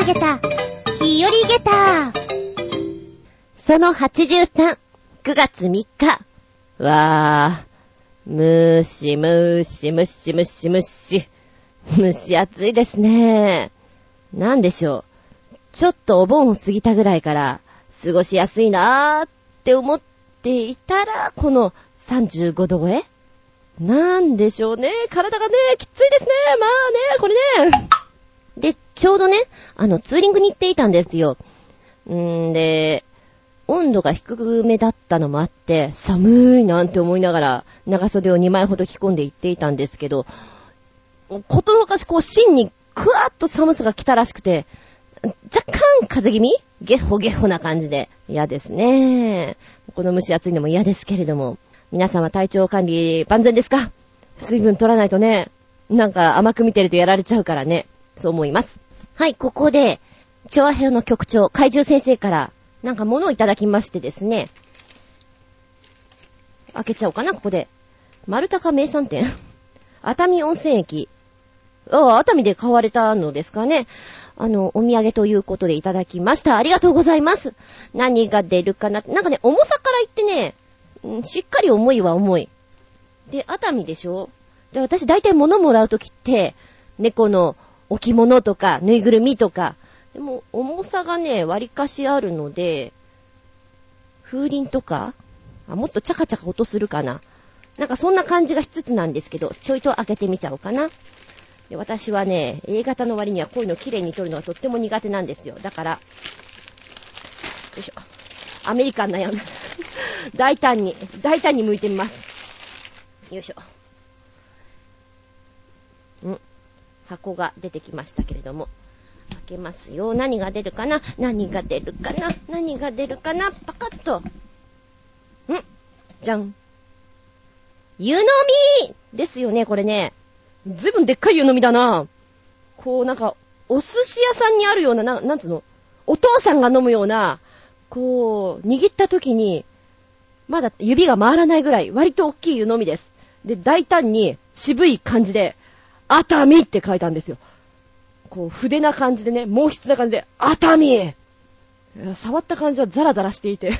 投げた、日和ゲタその83、9月3日。わー、むしむしむしむしむし。蒸し暑いですね。なんでしょう。ちょっとお盆を過ぎたぐらいから過ごしやすいなーって思っていたら、この35度超え？なんでしょうね。体がね、きついですね。まあね、これね。で、ちょうどね、あの、ツーリングに行っていたんですよ。んーで、温度が低めだったのもあって、寒いなんて思いながら、長袖を2枚ほど着込んで行っていたんですけど、ことのかしこう、芯にクワッと寒さが来たらしくて、若干風邪気味？ゲッホゲッホな感じで嫌ですね。この蒸し暑いのも嫌ですけれども。皆さんは体調管理万全ですか？水分取らないとね、なんか甘く見てるとやられちゃうからね、そう思います。はい、ここで、チョアヘオの局長、怪獣先生から、なんか物をいただきましてですね、開けちゃおうかな、ここで。丸高名産店熱海温泉駅。ああ、熱海で買われたのですかね。あの、お土産ということでいただきました。ありがとうございます。何が出るかな。なんかね、重さから言ってね、しっかり重いは重い。で、熱海でしょで、私大体物もらうときって、猫の置物とか、ぬいぐるみとか、でも、重さがね、割かしあるので、風鈴とかあ、もっとチャカチャカ音するかな。なんかそんな感じがしつつなんですけど、ちょいと開けてみちゃおうかな。で私はね、A 型の割にはこういうの綺麗に撮るのがとっても苦手なんですよ。だから、よいしょ。アメリカンなやん。大胆に、大胆に向いてみます。よいしょ。ん箱が出てきましたけれども。開けますよ。何が出るかな？何が出るかな？何が出るかな？パカッと。ん？じゃん。湯飲みですよね、これね。ずいぶんでっかい湯飲みだな。こう、なんか、お寿司屋さんにあるような、ななんつうの？お父さんが飲むような、こう、握った時に、まだ指が回らないぐらい、割と大きい湯飲みです。で、大胆に渋い感じで、熱海って書いたんですよ。こう、筆な感じでね、毛筆な感じで、熱海触った感じはザラザラしていて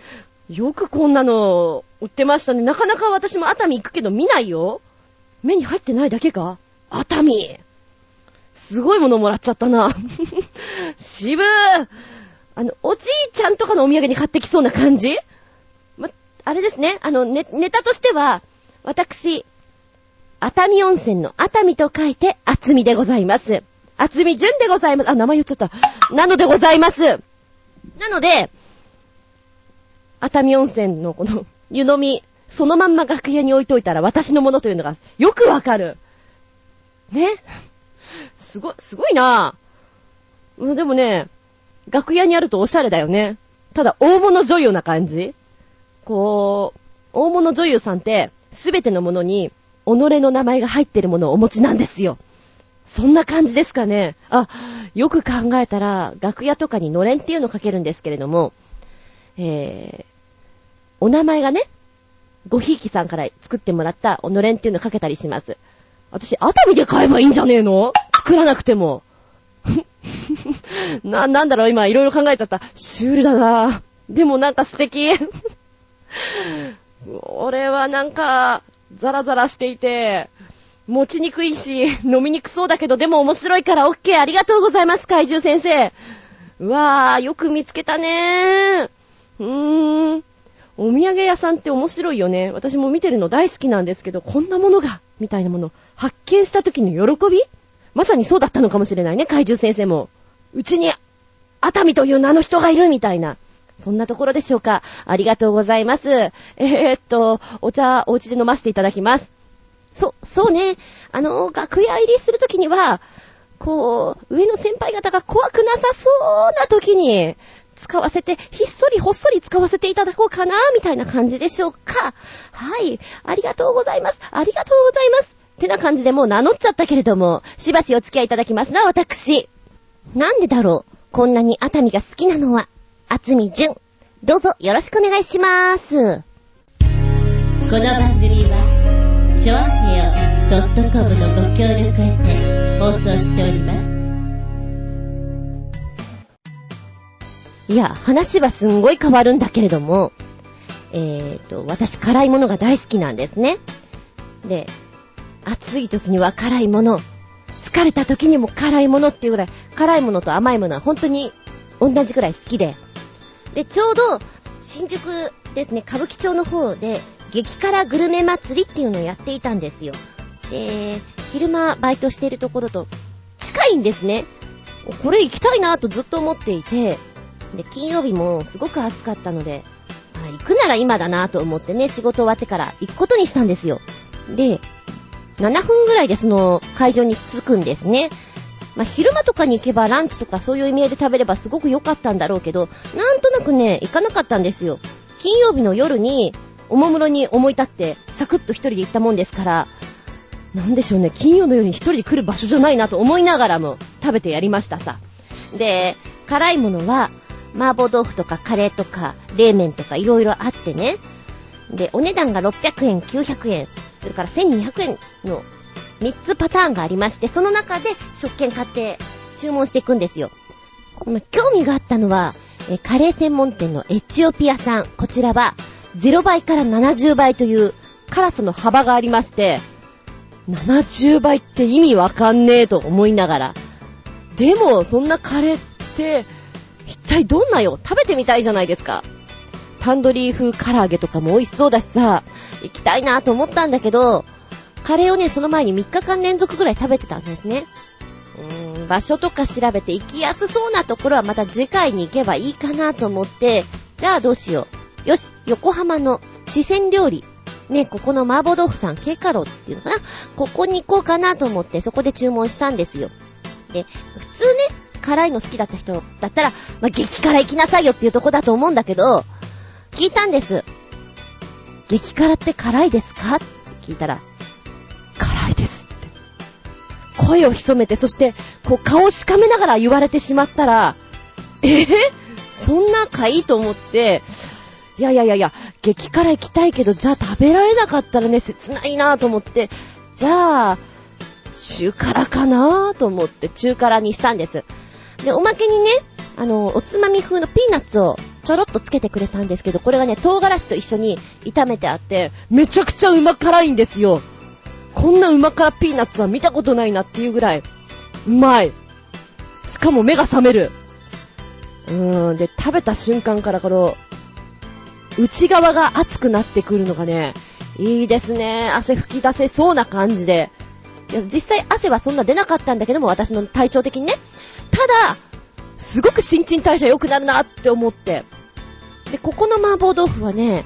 よくこんなの売ってましたね。なかなか私も熱海行くけど見ないよ。目に入ってないだけか熱海すごいものもらっちゃったな。渋ーあの、おじいちゃんとかのお土産に買ってきそうな感じ？まあれですね、あの、ネ、ネタとしては、私、熱海温泉の熱海と書いて、厚みでございます。厚み純でございます。あ、名前言っちゃった。なのでございます。なので、熱海温泉のこの湯飲み、そのまんま楽屋に置いといたら私のものというのがよくわかる。ね？すご、すごいなぁ。でもね、楽屋にあるとおしゃれだよね。ただ、大物女優な感じこう、大物女優さんって、すべてのものに、己の名前が入ってるものをお持ちなんですよ。そんな感じですかね。あ、よく考えたら、楽屋とかにのれんっていうのをかけるんですけれども、えー、お名前がね、ごひいきさんから作ってもらったおのれんっていうのをかけたりします。私、熱海で買えばいいんじゃねえの？作らなくても。な、なんだろう、今いろいろ考えちゃった。シュールだなでもなんか素敵。俺はなんか、ザラザラしていて、持ちにくいし、飲みにくそうだけど、でも面白いから OK、ありがとうございます、怪獣先生。うわー、よく見つけたね。うーん。お土産屋さんって面白いよね。私も見てるの大好きなんですけど、こんなものが、みたいなもの、発見した時の喜び？まさにそうだったのかもしれないね、怪獣先生も。うちに、熱海という名の人がいるみたいな。そんなところでしょうか。ありがとうございます。えー、っと、お茶、お家で飲ませていただきます。そ、そうね。あの、楽屋入りするときには、こう、上の先輩方が怖くなさそうなときに、使わせて、ひっそりほっそり使わせていただこうかな、みたいな感じでしょうか。はい。ありがとうございます。ありがとうございます。ってな感じでもう名乗っちゃったけれども、しばしお付き合いいただきますな、私。なんでだろうこんなに熱海が好きなのは。厚み純。どうぞよろしくお願いしまーす。この番組は、ちょあへよ .com のご協力へて放送しております。いや、話はすんごい変わるんだけれども、えーと、私辛いものが大好きなんですね。で、暑い時には辛いもの、疲れた時にも辛いものっていうぐらい、辛いものと甘いものは本当に同じくらい好きで。で、ちょうど、新宿ですね、歌舞伎町の方で、激辛グルメ祭りっていうのをやっていたんですよ。で、昼間バイトしてるところと近いんですね。これ行きたいなとずっと思っていて、で、金曜日もすごく暑かったので、あ行くなら今だなと思ってね、仕事終わってから行くことにしたんですよ。で、7分ぐらいでその会場に着くんですね。まあ、昼間とかに行けばランチとかそういう意味合いで食べればすごく良かったんだろうけど、なんとなくね、行かなかったんですよ。金曜日の夜に、おもむろに思い立って、サクッと一人で行ったもんですから、なんでしょうね、金曜の夜に一人で来る場所じゃないなと思いながらも食べてやりましたさ。で、辛いものは、麻婆豆腐とかカレーとか、冷麺とかいろいろあってね。で、お値段が600円、900円、それから1200円の3つパターンがありまして、その中で食券買って注文していくんですよ。興味があったのは、カレー専門店のエチオピアさん。こちらは0倍から70倍という辛さの幅がありまして、70倍って意味わかんねえと思いながら。でも、そんなカレーって、一体どんなよ？食べてみたいじゃないですか。タンドリー風唐揚げとかも美味しそうだしさ、行きたいなと思ったんだけど、カレーをね、その前に3日間連続ぐらい食べてたんですね。うーん、場所とか調べて行きやすそうなところはまた次回に行けばいいかなと思って、じゃあどうしよう。よし、横浜の四川料理。ね、ここの麻婆豆腐さん、ケカロっていうのかなここに行こうかなと思って、そこで注文したんですよ。で、普通ね、辛いの好きだった人だったら、まあ、激辛行きなさいよっていうとこだと思うんだけど、聞いたんです。激辛って辛いですか？って聞いたら、いですって。声を潜めて、そして、こう顔をしかめながら言われてしまったら、え？ー、そんなかい？と思って、いやいやいやいや、激辛行きたいけど、じゃあ食べられなかったらね、切ないなと思って、じゃあ、中辛かなと思って中辛にしたんです。で、おまけにね、あの、おつまみ風のピーナッツをちょろっとつけてくれたんですけど、これがね、唐辛子と一緒に炒めてあって、めちゃくちゃうま辛いんですよ。こんなうま辛ピーナッツは見たことないなっていうぐらい、うまい。しかも目が覚める。うーん、で、食べた瞬間からこの、内側が熱くなってくるのがね、いいですね。汗吹き出せそうな感じで。いや、実際汗はそんな出なかったんだけども、私の体調的にね。ただ、すごく新陳代謝良くなるなって思って。で、ここの麻婆豆腐はね、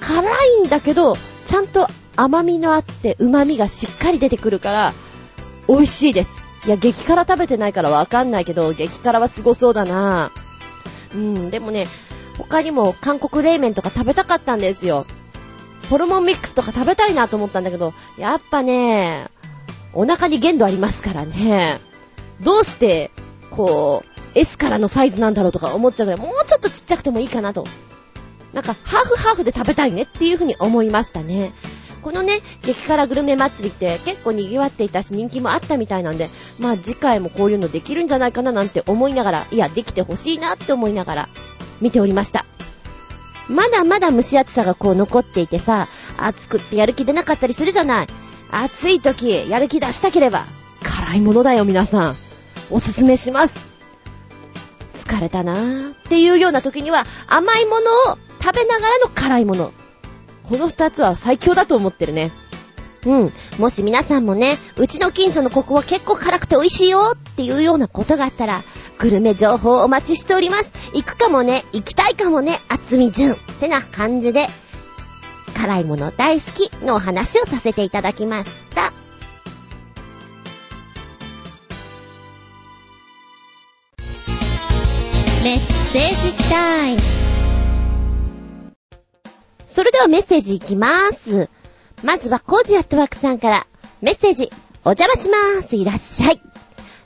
辛いんだけど、ちゃんと甘みのあって旨味がしっかり出てくるから、美味しいです。いや、激辛食べてないからわかんないけど、激辛はすごそうだなうん、でもね、他にも韓国冷麺とか食べたかったんですよ。ホルモンミックスとか食べたいなと思ったんだけど、やっぱね、お腹に限度ありますからね。どうして、こう、S からのサイズなんだろうとか思っちゃうぐらい、もうちょっとちっちゃくてもいいかなと。なんか、ハーフハーフで食べたいねっていう風に思いましたね。このね、激辛グルメ祭りって結構賑わっていたし人気もあったみたいなんで、まあ次回もこういうのできるんじゃないかななんて思いながら、いや、できてほしいなって思いながら見ておりました。まだまだ蒸し暑さがこう残っていてさ、暑くってやる気出なかったりするじゃない。暑い時、やる気出したければ、辛いものだよ皆さん。おすすめします。疲れたなーっていうような時には甘いものを食べながらの辛いもの。この二つは最強だと思ってるね。うん。もし皆さんもね、うちの近所のここは結構辛くて美味しいよっていうようなことがあったら、グルメ情報お待ちしております。行くかもね、行きたいかもね、あつみじゅん。ってな感じで、辛いもの大好きのお話をさせていただきました。メッセージタイム。それではメッセージいきます。まずはコージアットワークさんからメッセージお邪魔しまーす。いらっしゃい。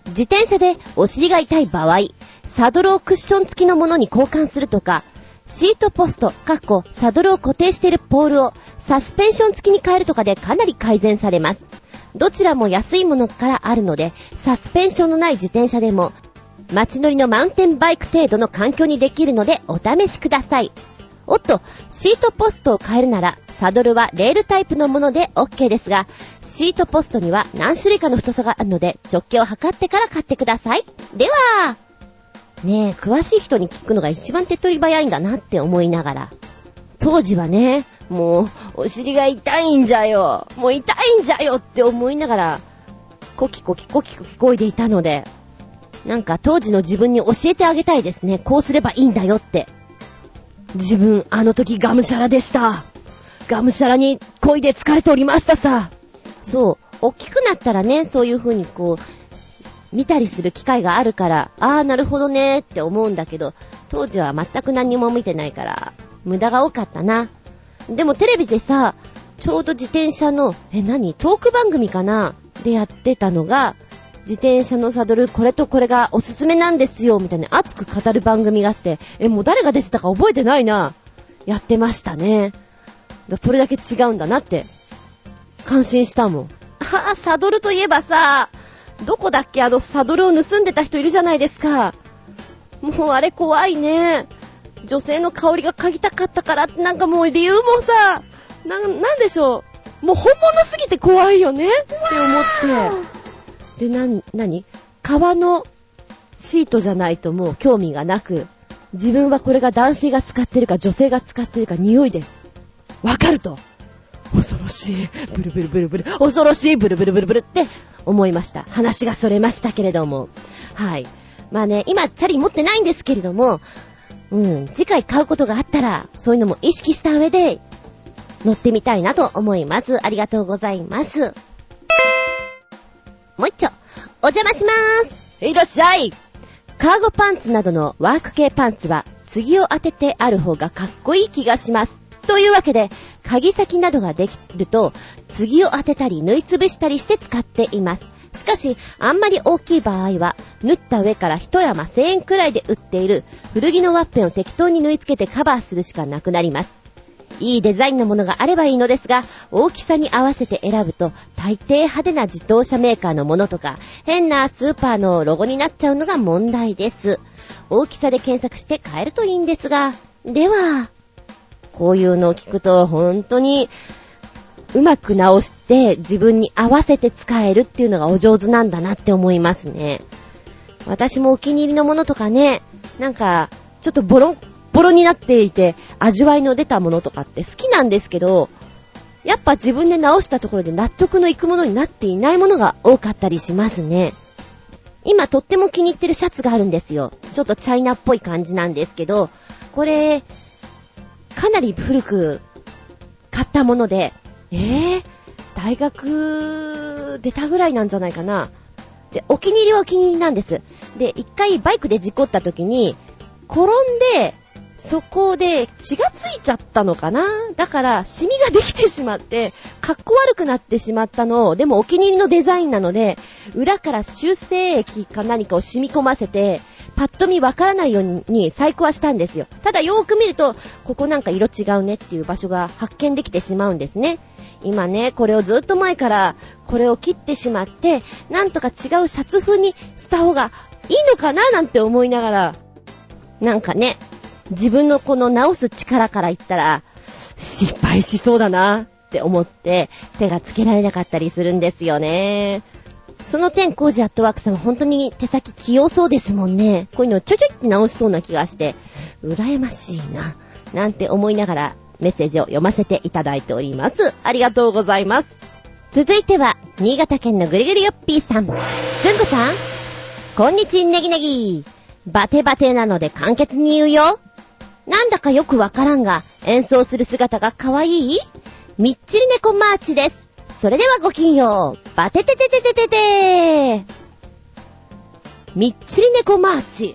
自転車でお尻が痛い場合、サドルをクッション付きのものに交換するとか、シートポスト、かっこサドルを固定しているポールをサスペンション付きに変えるとかでかなり改善されます。どちらも安いものからあるので、サスペンションのない自転車でも街乗りのマウンテンバイク程度の環境にできるのでお試しください。おっと、シートポストを変えるなら、サドルはレールタイプのもので OK ですが、シートポストには何種類かの太さがあるので、直径を測ってから買ってください。では、ねえ、詳しい人に聞くのが一番手っ取り早いんだなって思いながら。当時はね、もう、お尻が痛いんじゃよ。もう痛いんじゃよって思いながら、コキコキコキコキこいでいたので、なんか当時の自分に教えてあげたいですね。こうすればいいんだよって。自分、あの時ガムシャラでした。がむしゃらに恋で疲れておりましたさ。そう。大きくなったらね、そういう風にこう、見たりする機会があるから、あーなるほどねって思うんだけど、当時は全く何も見てないから、無駄が多かったな。でもテレビでさ、ちょうど自転車の、え、何？トーク番組かな？でやってたのが、自転車のサドル、これとこれがおすすめなんですよ、みたいな熱く語る番組があって、え、もう誰が出てたか覚えてないな。やってましたね。それだけ違うんだなって、感心したもん。ああ、サドルといえばさ、どこだっけあのサドルを盗んでた人いるじゃないですか。もうあれ怖いね。女性の香りが嗅ぎたかったからってなんかもう理由もさ、な、なんでしょう。もう本物すぎて怖いよねって思って。で、な、なに革のシートじゃないともう興味がなく、自分はこれが男性が使ってるか女性が使ってるか匂いでわかると。恐ろしい。ブルブルブルブル。恐ろしい。ブルブルブルブルって思いました。話がそれましたけれども。はい。まあね、今、チャリ持ってないんですけれども、うん、次回買うことがあったら、そういうのも意識した上で、乗ってみたいなと思います。ありがとうございます。もう一丁、お邪魔しまーす。いらっしゃい。カーゴパンツなどのワーク系パンツは、次を当ててある方がかっこいい気がします。というわけで、鍵先などができると、次を当てたり縫いつぶしたりして使っています。しかし、あんまり大きい場合は、縫った上から一山1000円くらいで売っている古着のワッペンを適当に縫い付けてカバーするしかなくなります。いいデザインのものがあればいいのですが、大きさに合わせて選ぶと、大抵派手な自動車メーカーのものとか、変なスーパーのロゴになっちゃうのが問題です。大きさで検索して買えるといいんですが、では、こういうのを聞くと、本当に、うまく直して自分に合わせて使えるっていうのがお上手なんだなって思いますね。私もお気に入りのものとかね、なんか、ちょっとボロンボロになっていて、味わいの出たものとかって好きなんですけど、やっぱ自分で直したところで納得のいくものになっていないものが多かったりしますね。今とっても気に入ってるシャツがあるんですよ。ちょっとチャイナっぽい感じなんですけど、これ、かなり古く買ったもので、えー、大学出たぐらいなんじゃないかな。で、お気に入りはお気に入りなんです。で、一回バイクで事故った時に、転んで、そこで血がついちゃったのかな？だから、シミができてしまって、かっこ悪くなってしまったのを、でもお気に入りのデザインなので、裏から修正液か何かを染み込ませて、パッと見わからないように細工はしたんですよ。ただよーく見ると、ここなんか色違うねっていう場所が発見できてしまうんですね。今ね、これをずっと前から、これを切ってしまって、なんとか違うシャツ風にした方がいいのかな？なんて思いながら、なんかね、自分のこの直す力から言ったら、失敗しそうだなって思って、手がつけられなかったりするんですよね。その点、コージアットワークさんは本当に手先器用そうですもんね。こういうのをちょちょって直しそうな気がして、羨ましいな。なんて思いながらメッセージを読ませていただいております。ありがとうございます。続いては、新潟県のぐりぐりよっぴーさん。ずんこさんこんにちネギネギ。バテバテなので簡潔に言うよ。なんだかよくわからんが、演奏する姿が可愛い？みっちり猫マーチです。それではごきげんよう。バテテテテテテテみっちり猫マーチ。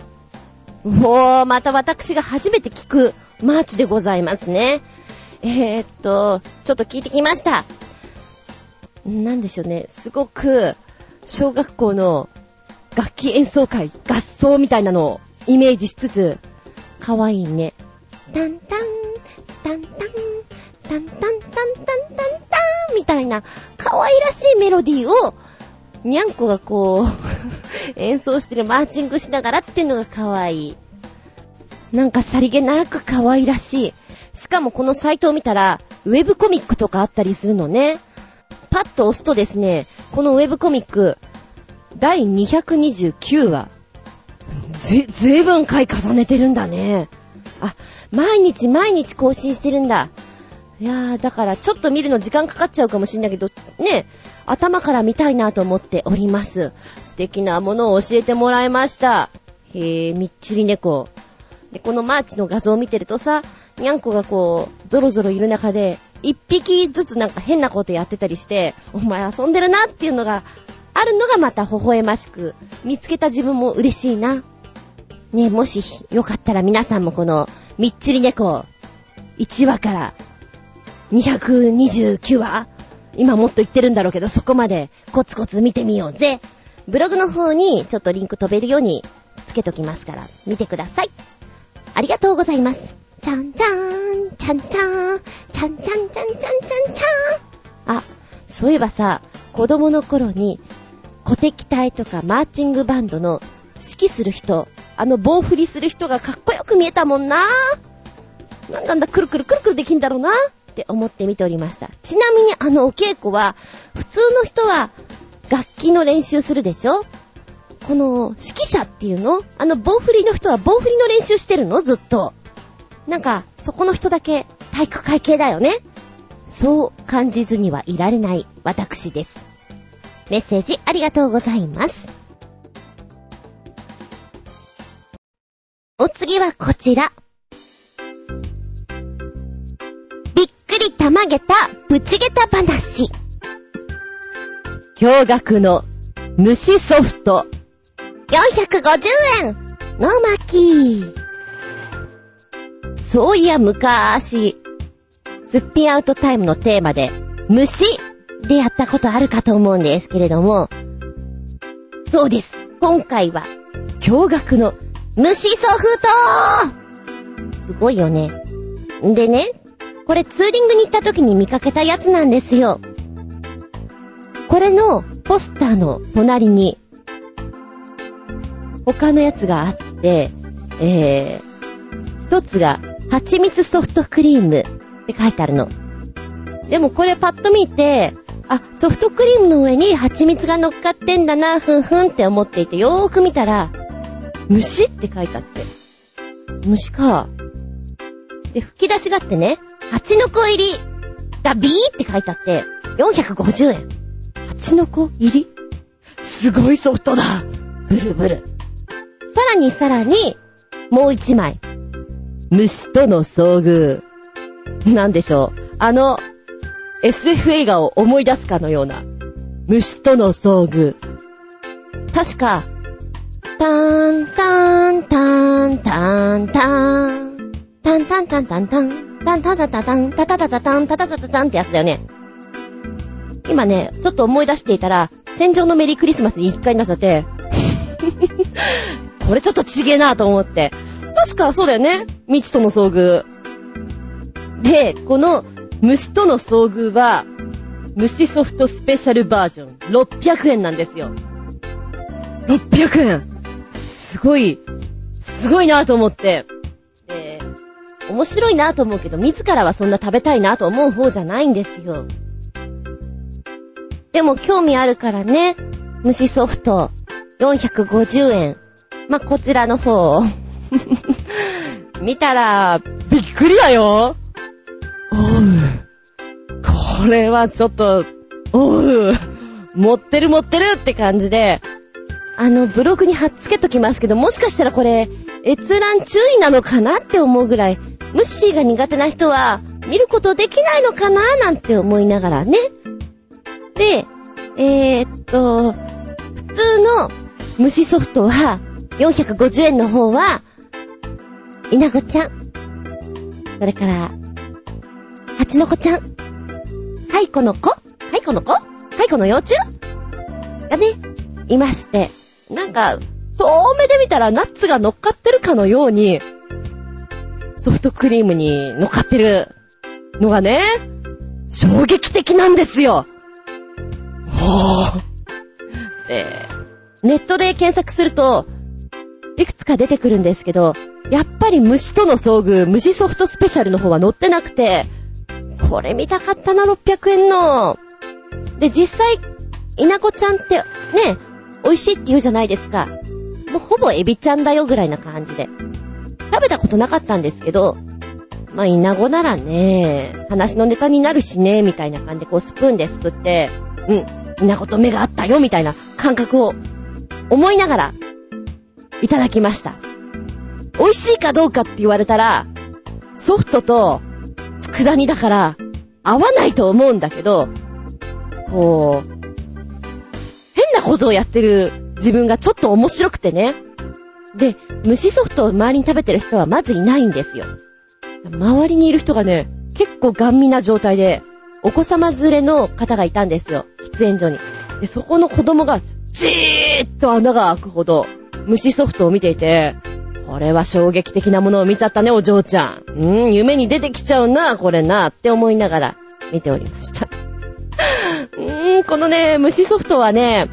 もう、また私が初めて聞くマーチでございますね。えー、っと、ちょっと聞いてきました。なんでしょうね。すごく、小学校の楽器演奏会、合奏みたいなのをイメージしつつ、かわいいね。タンタン、タンタン、タンタンタンタンタンタンみたいな可愛らしいメロディーを、にゃんこがこう 演奏してるマーチングしながらっていうのが可愛いい。なんかさりげなく可愛らしい。しかもこのサイトを見たら、ウェブコミックとかあったりするのね。パッと押すとですね、このウェブコミック、第229話。ず、ずいぶん回重ねてるんだね。あ、毎日毎日更新してるんだ。いやー、だからちょっと見るの時間かかっちゃうかもしんないけど、ね、頭から見たいなと思っております。素敵なものを教えてもらいました。へえ、みっちり猫。で、このマーチの画像を見てるとさ、にゃんこがこう、ゾロゾロいる中で、一匹ずつなんか変なことやってたりして、お前遊んでるなっていうのがあるのがまた微笑ましく、見つけた自分も嬉しいな。ねもしよかったら皆さんもこの、みっちり猫、1話から229話今もっと言ってるんだろうけど、そこまでコツコツ見てみようぜ。ブログの方にちょっとリンク飛べるようにつけときますから、見てください。ありがとうございます。ちゃんちゃーん、ちゃんちゃーん、ちゃんちゃんちゃんちゃんちゃんちゃん。あ、そういえばさ、子供の頃に、鼓笛隊とかマーチングバンドの指揮する人、あの棒振りする人がかっこよく見えたもんな。なんだんだくるくるくるくるできんだろうなって思って見ておりました。ちなみにあのお稽古は、普通の人は楽器の練習するでしょこの指揮者っていうの？あの棒振りの人は棒振りの練習してるの？ずっと。なんか、そこの人だけ体育会系だよね。そう感じずにはいられない私です。メッセージありがとうございます。お次はこちら。びっくりたまげた、ぶちげた話。驚愕の虫ソフト。450円の巻。そういや昔、すっぴんアウトタイムのテーマで、虫でやったことあるかと思うんですけれども、そうです。今回は、驚愕の虫ソフトすごいよね。んでね、これツーリングに行った時に見かけたやつなんですよ。これのポスターの隣に、他のやつがあって、えー、一つが、蜂蜜ソフトクリームって書いてあるの。でもこれパッと見て、あ、ソフトクリームの上に蜂蜜が乗っかってんだな、ふんふんって思っていて、よーく見たら、虫って書いてあって。虫か。で、吹き出しがあってね、蜂の子入りだビーって書いてあって、450円。蜂の子入り？すごいソフトだ。ブルブル。さらにさらに、もう一枚。虫との遭遇。なんでしょう。あの、SF 映画を思い出すかのような、虫との遭遇。確か、ターン、ターン、ターン、ターン、ターン、タンタンタンタンタン、タンタンタンタンタン、タタタタタン、タタタタタンってやつだよね。今ね、ちょっと思い出していたら、戦場のメリークリスマスに一回なさって、これちょっとちげえなと思って。確かそうだよね。未知との遭遇。で、この虫との遭遇は、虫ソフトスペシャルバージョン、600円なんですよ。600円すごい、すごいなと思って。で、面白いなと思うけど、自らはそんな食べたいなと思う方じゃないんですよ。でも興味あるからね、虫ソフト、450円。まあ、こちらの方 見たら、びっくりだよおう。これはちょっと、おう。持ってる持ってるって感じで、あの、ブログに貼っつけときますけど、もしかしたらこれ、閲覧注意なのかなって思うぐらい、ムッシーが苦手な人は、見ることできないのかななんて思いながらね。で、えー、っと、普通の虫ソフトは、450円の方は、稲子ちゃん。それから、蜂の子ちゃん。蚕の子？蚕の子？蚕の幼虫？がね、いまして。なんか、遠目で見たらナッツが乗っかってるかのように、ソフトクリームに乗っかってるのがね、衝撃的なんですよ。ほー。で、ネットで検索すると、いくつか出てくるんですけど、やっぱり虫との遭遇、虫ソフトスペシャルの方は載ってなくて、これ見たかったな、600円の。で、実際、稲子ちゃんってね、美味しいって言うじゃないですか。もうほぼエビちゃんだよぐらいな感じで。食べたことなかったんですけど、まあ、イナゴならね、話のネタになるしね、みたいな感じでこうスプーンですくって、うん、イナゴと目があったよ、みたいな感覚を思いながら、いただきました。美味しいかどうかって言われたら、ソフトと佃煮だから合わないと思うんだけど、こう、変なことをやってる自分がちょっと面白くてね。で、蒸しソフトを周りに食べてる人はまずいないんですよ。周りにいる人がね、結構ガン見な状態で、お子様連れの方がいたんですよ。喫煙所に。で、そこの子供が、じーっと穴が開くほど、蒸しソフトを見ていて、これは衝撃的なものを見ちゃったね、お嬢ちゃん。うーん、夢に出てきちゃうな、これな、って思いながら見ておりました。うーん、このね、蒸しソフトはね、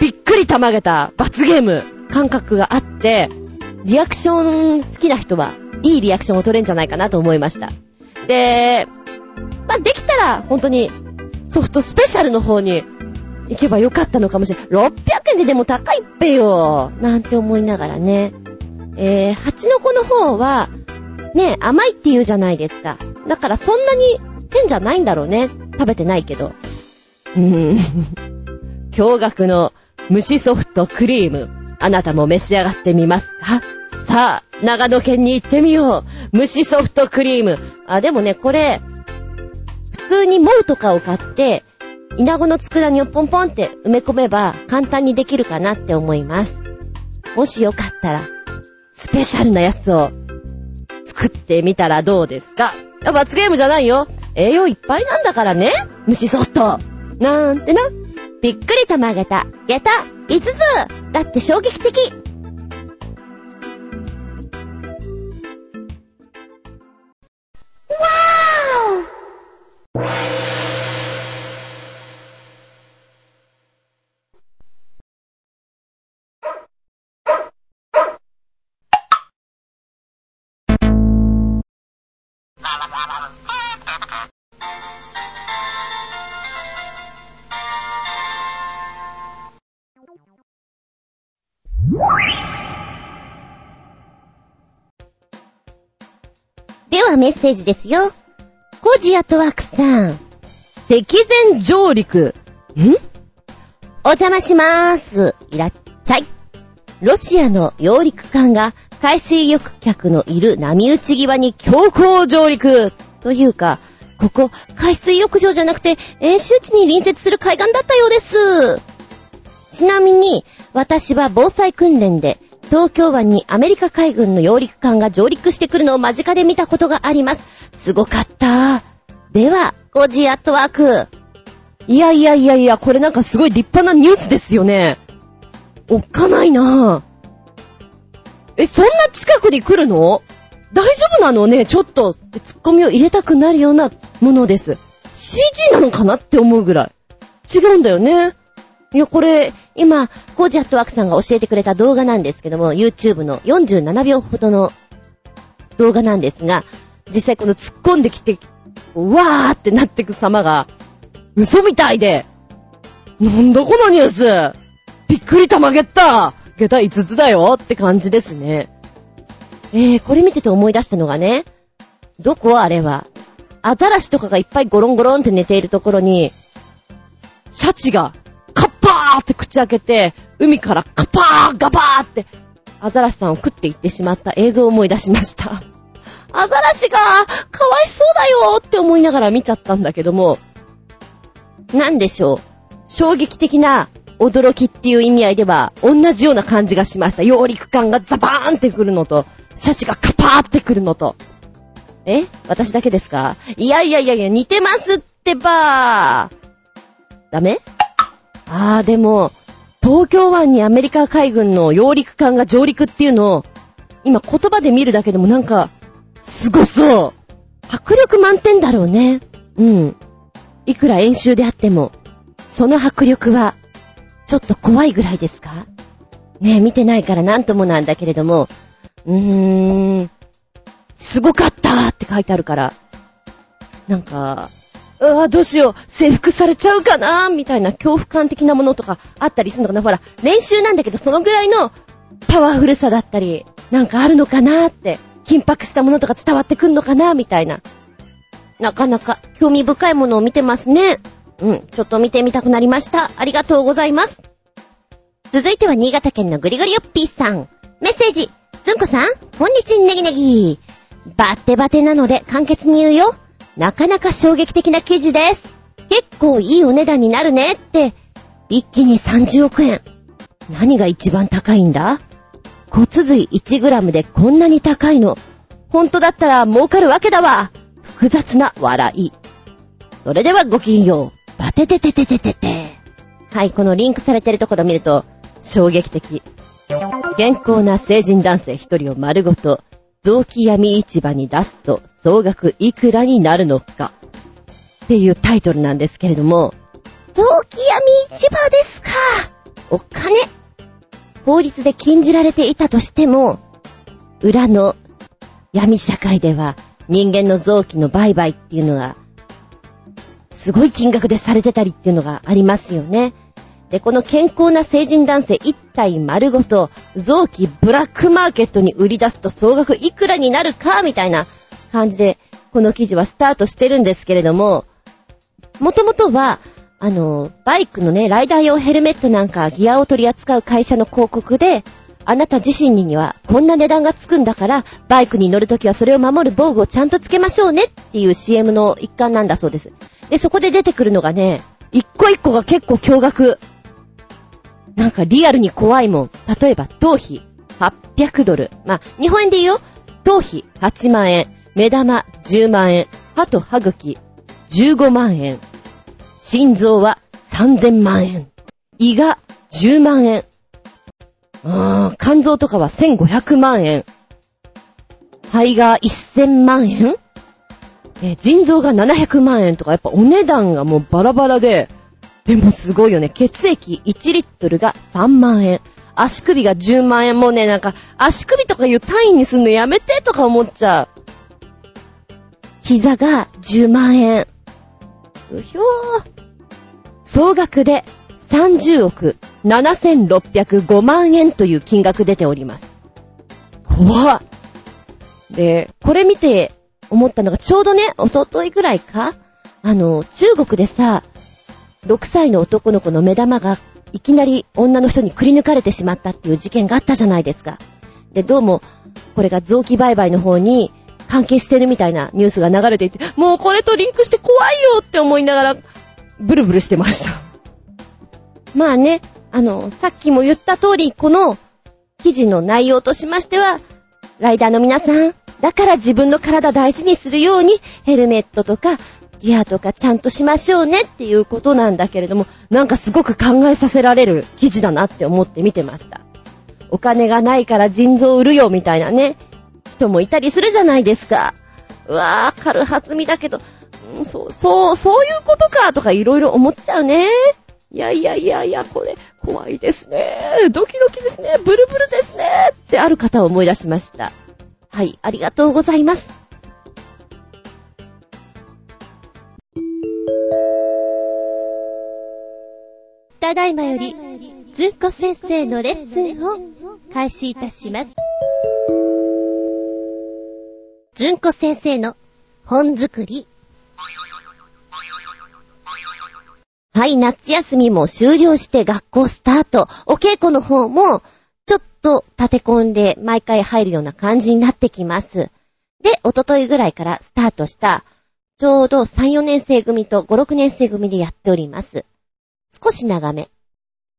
びっくりたまげた罰ゲーム感覚があって、リアクション好きな人はいいリアクションを取れんじゃないかなと思いました。で、まあ、できたら、本当に、ソフトスペシャルの方に行けばよかったのかもしれない。600円ででも高いっぺよ。なんて思いながらね。えー、蜂の子の方は、ね、甘いって言うじゃないですか。だからそんなに変じゃないんだろうね。食べてないけど。うーん。驚愕の蒸しソフトクリーム。あなたも召し上がってみますかさあ、長野県に行ってみよう。蒸しソフトクリーム。あ、でもね、これ、普通にモウとかを買って、イナゴの佃煮をポンポンって埋め込めば簡単にできるかなって思います。もしよかったら、スペシャルなやつを作ってみたらどうですか？罰ゲームじゃないよ。栄養いっぱいなんだからね。虫ソフト。なんてな。びっくりたまげた。下駄5つだって衝撃的メッセージですよ。コジアトワークさん。敵前上陸。ん？お邪魔しまーす。いらっしゃい。ロシアの揚陸艦が海水浴客のいる波打ち際に強行上陸。というか、ここ、海水浴場じゃなくて、演習地に隣接する海岸だったようです。ちなみに、私は防災訓練で、東京湾にアメリカ海軍の揚陸艦が上陸してくるのを間近で見たことがあります。すごかった。では、ゴジアットワーク。いやいやいやいや、これなんかすごい立派なニュースですよね。おっかないなぁ。え、そんな近くに来るの？大丈夫なのね？ちょっと、ツッコミを入れたくなるようなものです。CG なのかなって思うぐらい。違うんだよね。いや、これ、今、コージアットワークさんが教えてくれた動画なんですけども、YouTube の47秒ほどの動画なんですが、実際この突っ込んできて、わーってなってく様が、嘘みたいで、なんだこのニュース。びっくりたまげった。下駄5つだよって感じですね。えー、これ見てて思い出したのがね、どこあれは、アザラシとかがいっぱいゴロンゴロンって寝ているところに、シャチが、ーって口開けて、海からカパーガバーって、アザラシさんを食っていってしまった映像を思い出しました。アザラシが、かわいそうだよって思いながら見ちゃったんだけども、なんでしょう。衝撃的な驚きっていう意味合いでは、同じような感じがしました。揚陸感がザバーンってくるのと、シャチがカパーってくるのと。え？私だけですか？いやいやいやいや、似てますってばー。ダメ？あー、でも、東京湾にアメリカ海軍の揚陸艦が上陸っていうのを、今言葉で見るだけでもなんか、すごそう。迫力満点だろうね。うん。いくら演習であっても、その迫力は、ちょっと怖いぐらいですか？ねえ、見てないからなんともなんだけれども、うーん、すごかったって書いてあるから、なんか、うわ、どうしよう、征服されちゃうかなみたいな恐怖感的なものとかあったりするのかなほら、練習なんだけど、そのぐらいのパワフルさだったり、なんかあるのかなって、緊迫したものとか伝わってくんのかなみたいな。なかなか興味深いものを見てますね。うん、ちょっと見てみたくなりました。ありがとうございます。続いては新潟県のぐりぐりよっぴーさん。メッセージ。ずんこさん、こんにちんねぎねぎ。バッテバテなので簡潔に言うよ。なかなか衝撃的な記事です。結構いいお値段になるねって、一気に30億円。何が一番高いんだ？骨髄 1g でこんなに高いの？本当だったら儲かるわけだわ。複雑な笑い。それではごきげんよう。バテテテテテテテ。はい、このリンクされてるところ見ると、衝撃的。健康な成人男性一人を丸ごと、臓器闇市場に出すと総額いくらになるのか。っていうタイトルなんですけれども、臓器闇市場ですかお金法律で禁じられていたとしても、裏の闇社会では人間の臓器の売買っていうのが、すごい金額でされてたりっていうのがありますよね。で、この健康な成人男性一体丸ごと臓器ブラックマーケットに売り出すと総額いくらになるかみたいな感じで、この記事はスタートしてるんですけれども、もともとは、あの、バイクのね、ライダー用ヘルメットなんかギアを取り扱う会社の広告で、あなた自身にはこんな値段がつくんだから、バイクに乗るときはそれを守る防具をちゃんとつけましょうねっていう CM の一環なんだそうです。で、そこで出てくるのがね、一個一個が結構驚愕。なんかリアルに怖いもん。例えば、頭皮800ドル。まあ、日本円で言うよ。頭皮8万円。目玉10万円。歯と歯茎15万円。心臓は3000万円。胃が10万円。あ肝臓とかは1500万円。肺が1000万円え腎臓が700万円とか、やっぱお値段がもうバラバラで、でもすごいよね。血液1リットルが3万円。足首が10万円。もうね、なんか、足首とかいう単位にすんのやめてとか思っちゃう。膝が10万円。うひょー。総額で30億7605万円という金額出ております。怖っ。で、これ見て思ったのが、ちょうどね、おとといぐらいか？あの、中国でさ、6歳の男の子の目玉がいきなり女の人にくり抜かれてしまったっていう事件があったじゃないですか。で、どうも、これが臓器売買の方に関係してるみたいなニュースが流れていて、もうこれとリンクして怖いよって思いながら、ブルブルしてました。まあね、あの、さっきも言った通り、この記事の内容としましては、ライダーの皆さん、だから自分の体大事にするように、ヘルメットとかギアとかちゃんとしましょうねっていうことなんだけれども、なんかすごく考えさせられる記事だなって思って見てました。お金がないから腎臓売るよみたいなね、人もいたりするじゃないですか。うわぁ、軽はずみだけど、うん、そう、そう、そういうことかとかいろいろ思っちゃうね。いやいやいやいや、これ、怖いですね。ドキドキですね。ブルブルですね。ってある方を思い出しました。はい、ありがとうございます。ただいまより、ずんこ先生のレッスンを開始いたします。ずんこ先生の本作り。はい、夏休みも終了して学校スタート。お稽古の方も、ちょっと立て込んで毎回入るような感じになってきます。で、おとといぐらいからスタートした、ちょうど3、4年生組と5、6年生組でやっております。少し長め。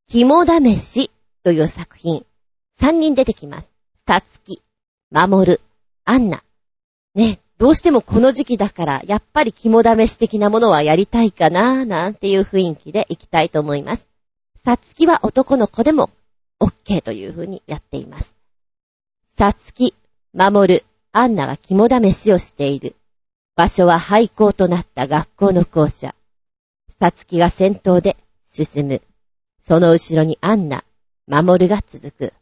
肝試しという作品。3人出てきます。さつき、まもる、アンナ。ね、どうしてもこの時期だから、やっぱり肝試し的なものはやりたいかなーなんていう雰囲気でいきたいと思います。さつきは男の子でも OK という風にやっています。さつき、まもる、アンナが肝試しをしている。場所は廃校となった学校の校舎。さつきが先頭で進む。その後ろにアンナ、守るが続く。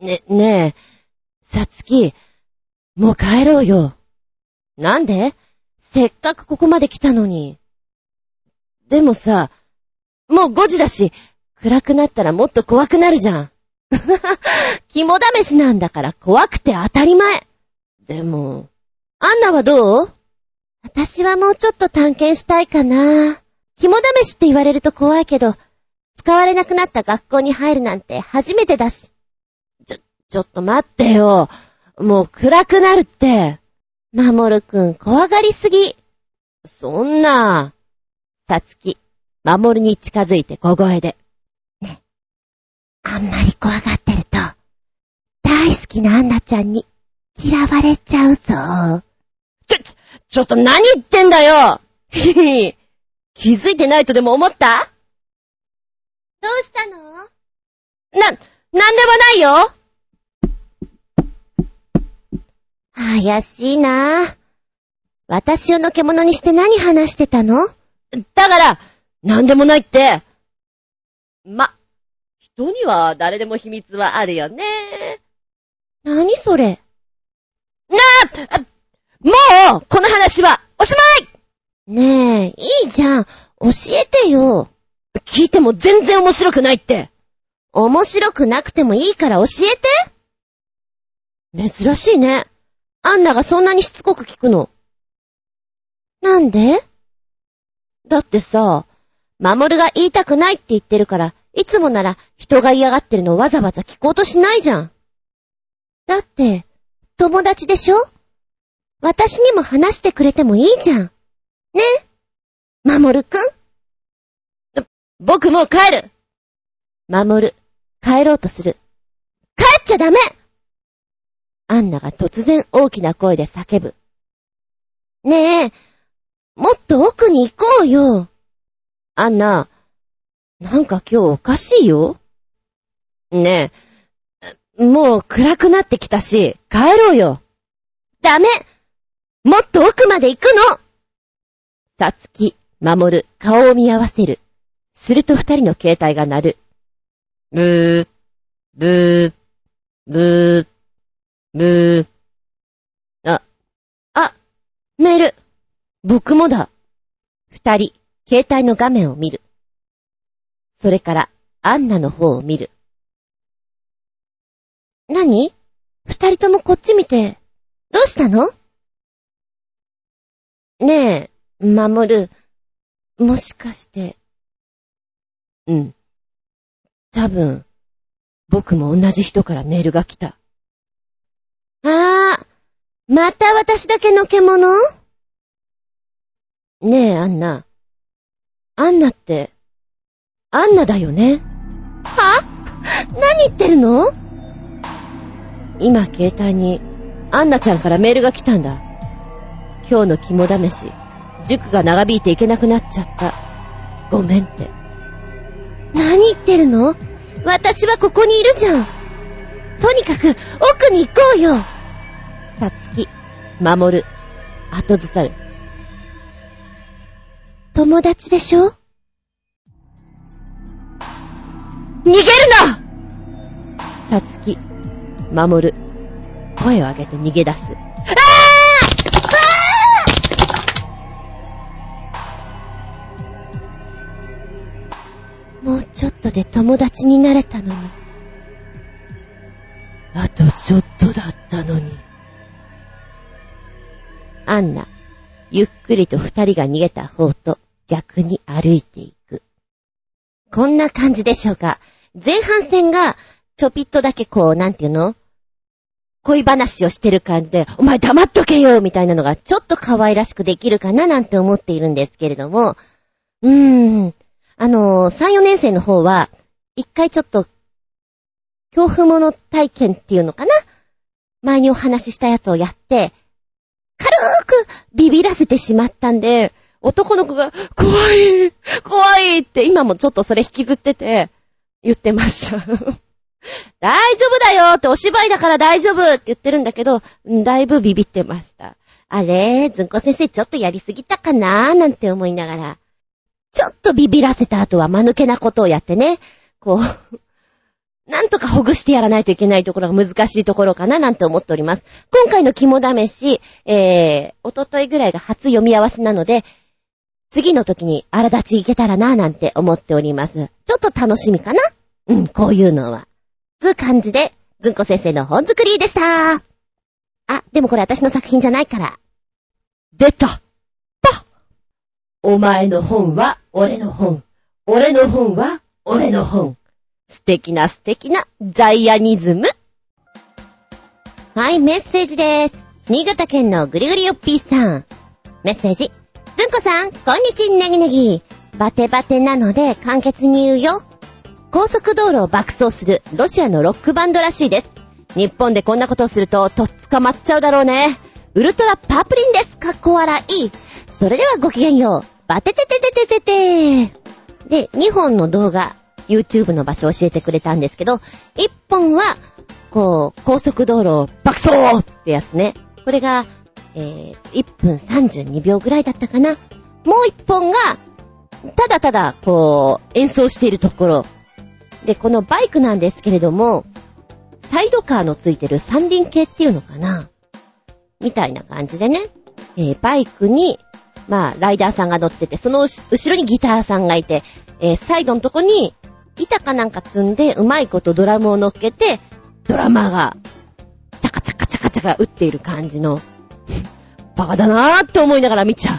ね、ねえ、さつき、もう帰ろうよ。なんで？せっかくここまで来たのに。でもさ、もう5時だし、暗くなったらもっと怖くなるじゃん。肝試しなんだから怖くて当たり前。でも、アンナはどう？私はもうちょっと探検したいかな。肝試しって言われると怖いけど、使われなくなった学校に入るなんて初めてだし。ちょ、ちょっと待ってよ。もう暗くなるって。まもるくん怖がりすぎ。そんな。さつき、まもるに近づいて小声で。ね。あんまり怖がってると、大好きなアンナちゃんに嫌われちゃうぞ。ちょ、ちょっと何言ってんだよひひ 気づいてないとでも思った？どうしたの？な、なんでもないよ。怪しいな。私をのけ者にして何話してたの？だから、なんでもないって。ま、人には誰でも秘密はあるよね。何それ？なあもうこの話はおしまいねえ、いいじゃん。教えてよ。聞いても全然面白くないって。面白くなくてもいいから教えて珍しいね。アンナがそんなにしつこく聞くの。なんで？だってさ、マモルが言いたくないって言ってるから、いつもなら人が嫌がってるのをわざわざ聞こうとしないじゃん。だって、友達でしょ？私にも話してくれてもいいじゃん。ねマモルくん僕もう帰るマモル、帰ろうとする。帰っちゃダメアンナが突然大きな声で叫ぶ。ねえ、もっと奥に行こうよ。アンナ、なんか今日おかしいよ。ねえ、もう暗くなってきたし、帰ろうよ。ダメもっと奥まで行くのさつき、まもる、顔を見合わせる。すると二人の携帯が鳴る。ブー、ブー、ブー。ブー。あ、あ、メール。僕もだ。二人、携帯の画面を見る。それから、アンナの方を見る。何？二人ともこっち見て、どうしたの？ねえ、守る。もしかして。うん。多分、僕も同じ人からメールが来た。ああ、また私だけの獣？ねえ、アンナ。アンナって、アンナだよね？は？何言ってるの？今、携帯に、アンナちゃんからメールが来たんだ。今日の肝試し、塾が長引いていけなくなっちゃった。ごめんって。何言ってるの？私はここにいるじゃん。とにかく、奥に行こうよ。さつき、守る、後ずさる。友達でしょ？逃げるなさつき、守る、声を上げて逃げ出す。もうちょっとで友達になれたのに。あとちょっとだったのに。アンナ、ゆっくりと二人が逃げた方と逆に歩いていく。こんな感じでしょうか。前半戦が、ちょぴっとだけこう、なんていうの？恋話をしてる感じで、お前黙っとけよみたいなのがちょっと可愛らしくできるかななんて思っているんですけれども、うーん、あのー、3、4年生の方は、一回ちょっと、恐怖物体験っていうのかな？前にお話ししたやつをやって、軽くビビらせてしまったんで、男の子が、怖い怖いって今もちょっとそれ引きずってて、言ってました。大丈夫だよってお芝居だから大丈夫って言ってるんだけど、だいぶビビってました。あれずんこ先生ちょっとやりすぎたかなーなんて思いながら。ちょっとビビらせた後は間抜けなことをやってね、こう、なんとかほぐしてやらないといけないところが難しいところかななんて思っております。今回の肝試し、えー、おとといぐらいが初読み合わせなので、次の時に荒立ちいけたらななんて思っております。ちょっと楽しみかな？うん、こういうのは。つう感じで、ずんこ先生の本作りでした。あ、でもこれ私の作品じゃないから。出たお前の本は俺の本。俺の本は俺の本。素敵な素敵なザイアニズム。はい、メッセージです。新潟県のぐりぐりよっぴーさん。メッセージ。ずんこさん、こんにちネギネギ。バテバテなので簡潔に言うよ。高速道路を爆走するロシアのロックバンドらしいです。日本でこんなことをすると、とっ捕まっちゃうだろうね。ウルトラパープリンです。かっこ笑い。それではごきげんよう。バテテテテテテテで、2本の動画、YouTube の場所を教えてくれたんですけど、1本は、こう、高速道路を爆走ってやつね。これが、えー、1分32秒ぐらいだったかな。もう1本が、ただただ、こう、演奏しているところ。で、このバイクなんですけれども、サイドカーのついてる三輪系っていうのかなみたいな感じでね、えー、バイクに、まあ、ライダーさんが乗ってて、その後ろにギターさんがいて、えー、サイドのとこに、板かなんか積んで、うまいことドラムを乗っけて、ドラマーが、チャカチャカチャカチャカ打っている感じの、バカだなーって思いながら見ちゃ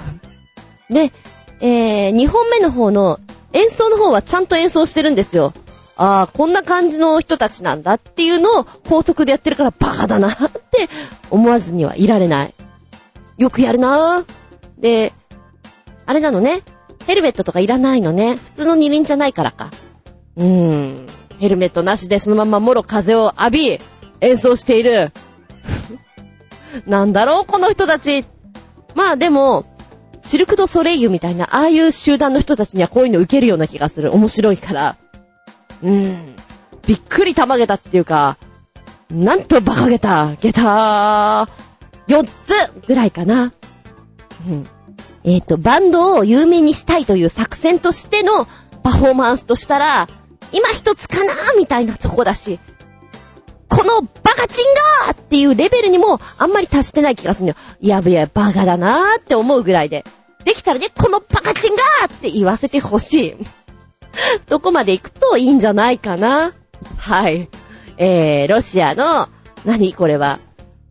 う。で、えー、2本目の方の演奏の方はちゃんと演奏してるんですよ。ああ、こんな感じの人たちなんだっていうのを高速でやってるからバカだなって思わずにはいられない。よくやるなぁ。で、あれなのね。ヘルメットとかいらないのね。普通の二輪じゃないからか。うーん。ヘルメットなしでそのままもろ風を浴び、演奏している。なんだろう、この人たち。まあでも、シルクドソレイユみたいな、ああいう集団の人たちにはこういうの受けるような気がする。面白いから。うーん。びっくりたまげたっていうか、なんと馬鹿げた、げたー、4つぐらいかな。えっ、ー、と、バンドを有名にしたいという作戦としてのパフォーマンスとしたら、今一つかなーみたいなとこだし、このバカチンガーっていうレベルにもあんまり達してない気がするんだよ。いやいや、バカだなーって思うぐらいで。できたらね、このバカチンガーって言わせてほしい。どこまで行くといいんじゃないかな。はい。えー、ロシアの、何これは。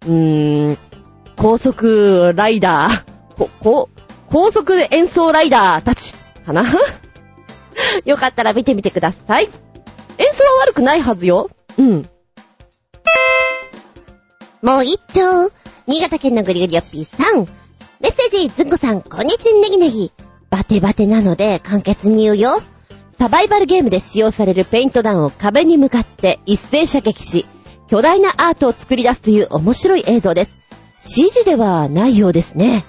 うーん、高速ライダー、こ、こ、高速演奏ライダーたち、かな？よかったら見てみてください。演奏は悪くないはずよ。うん。もう一丁。新潟県のグリグリヨッピーさん。メッセージ、ずんこさん、こんにちんネギネギ。バテバテなので簡潔に言うよ。サバイバルゲームで使用されるペイント弾を壁に向かって一斉射撃し、巨大なアートを作り出すという面白い映像です。指示ではないようですね。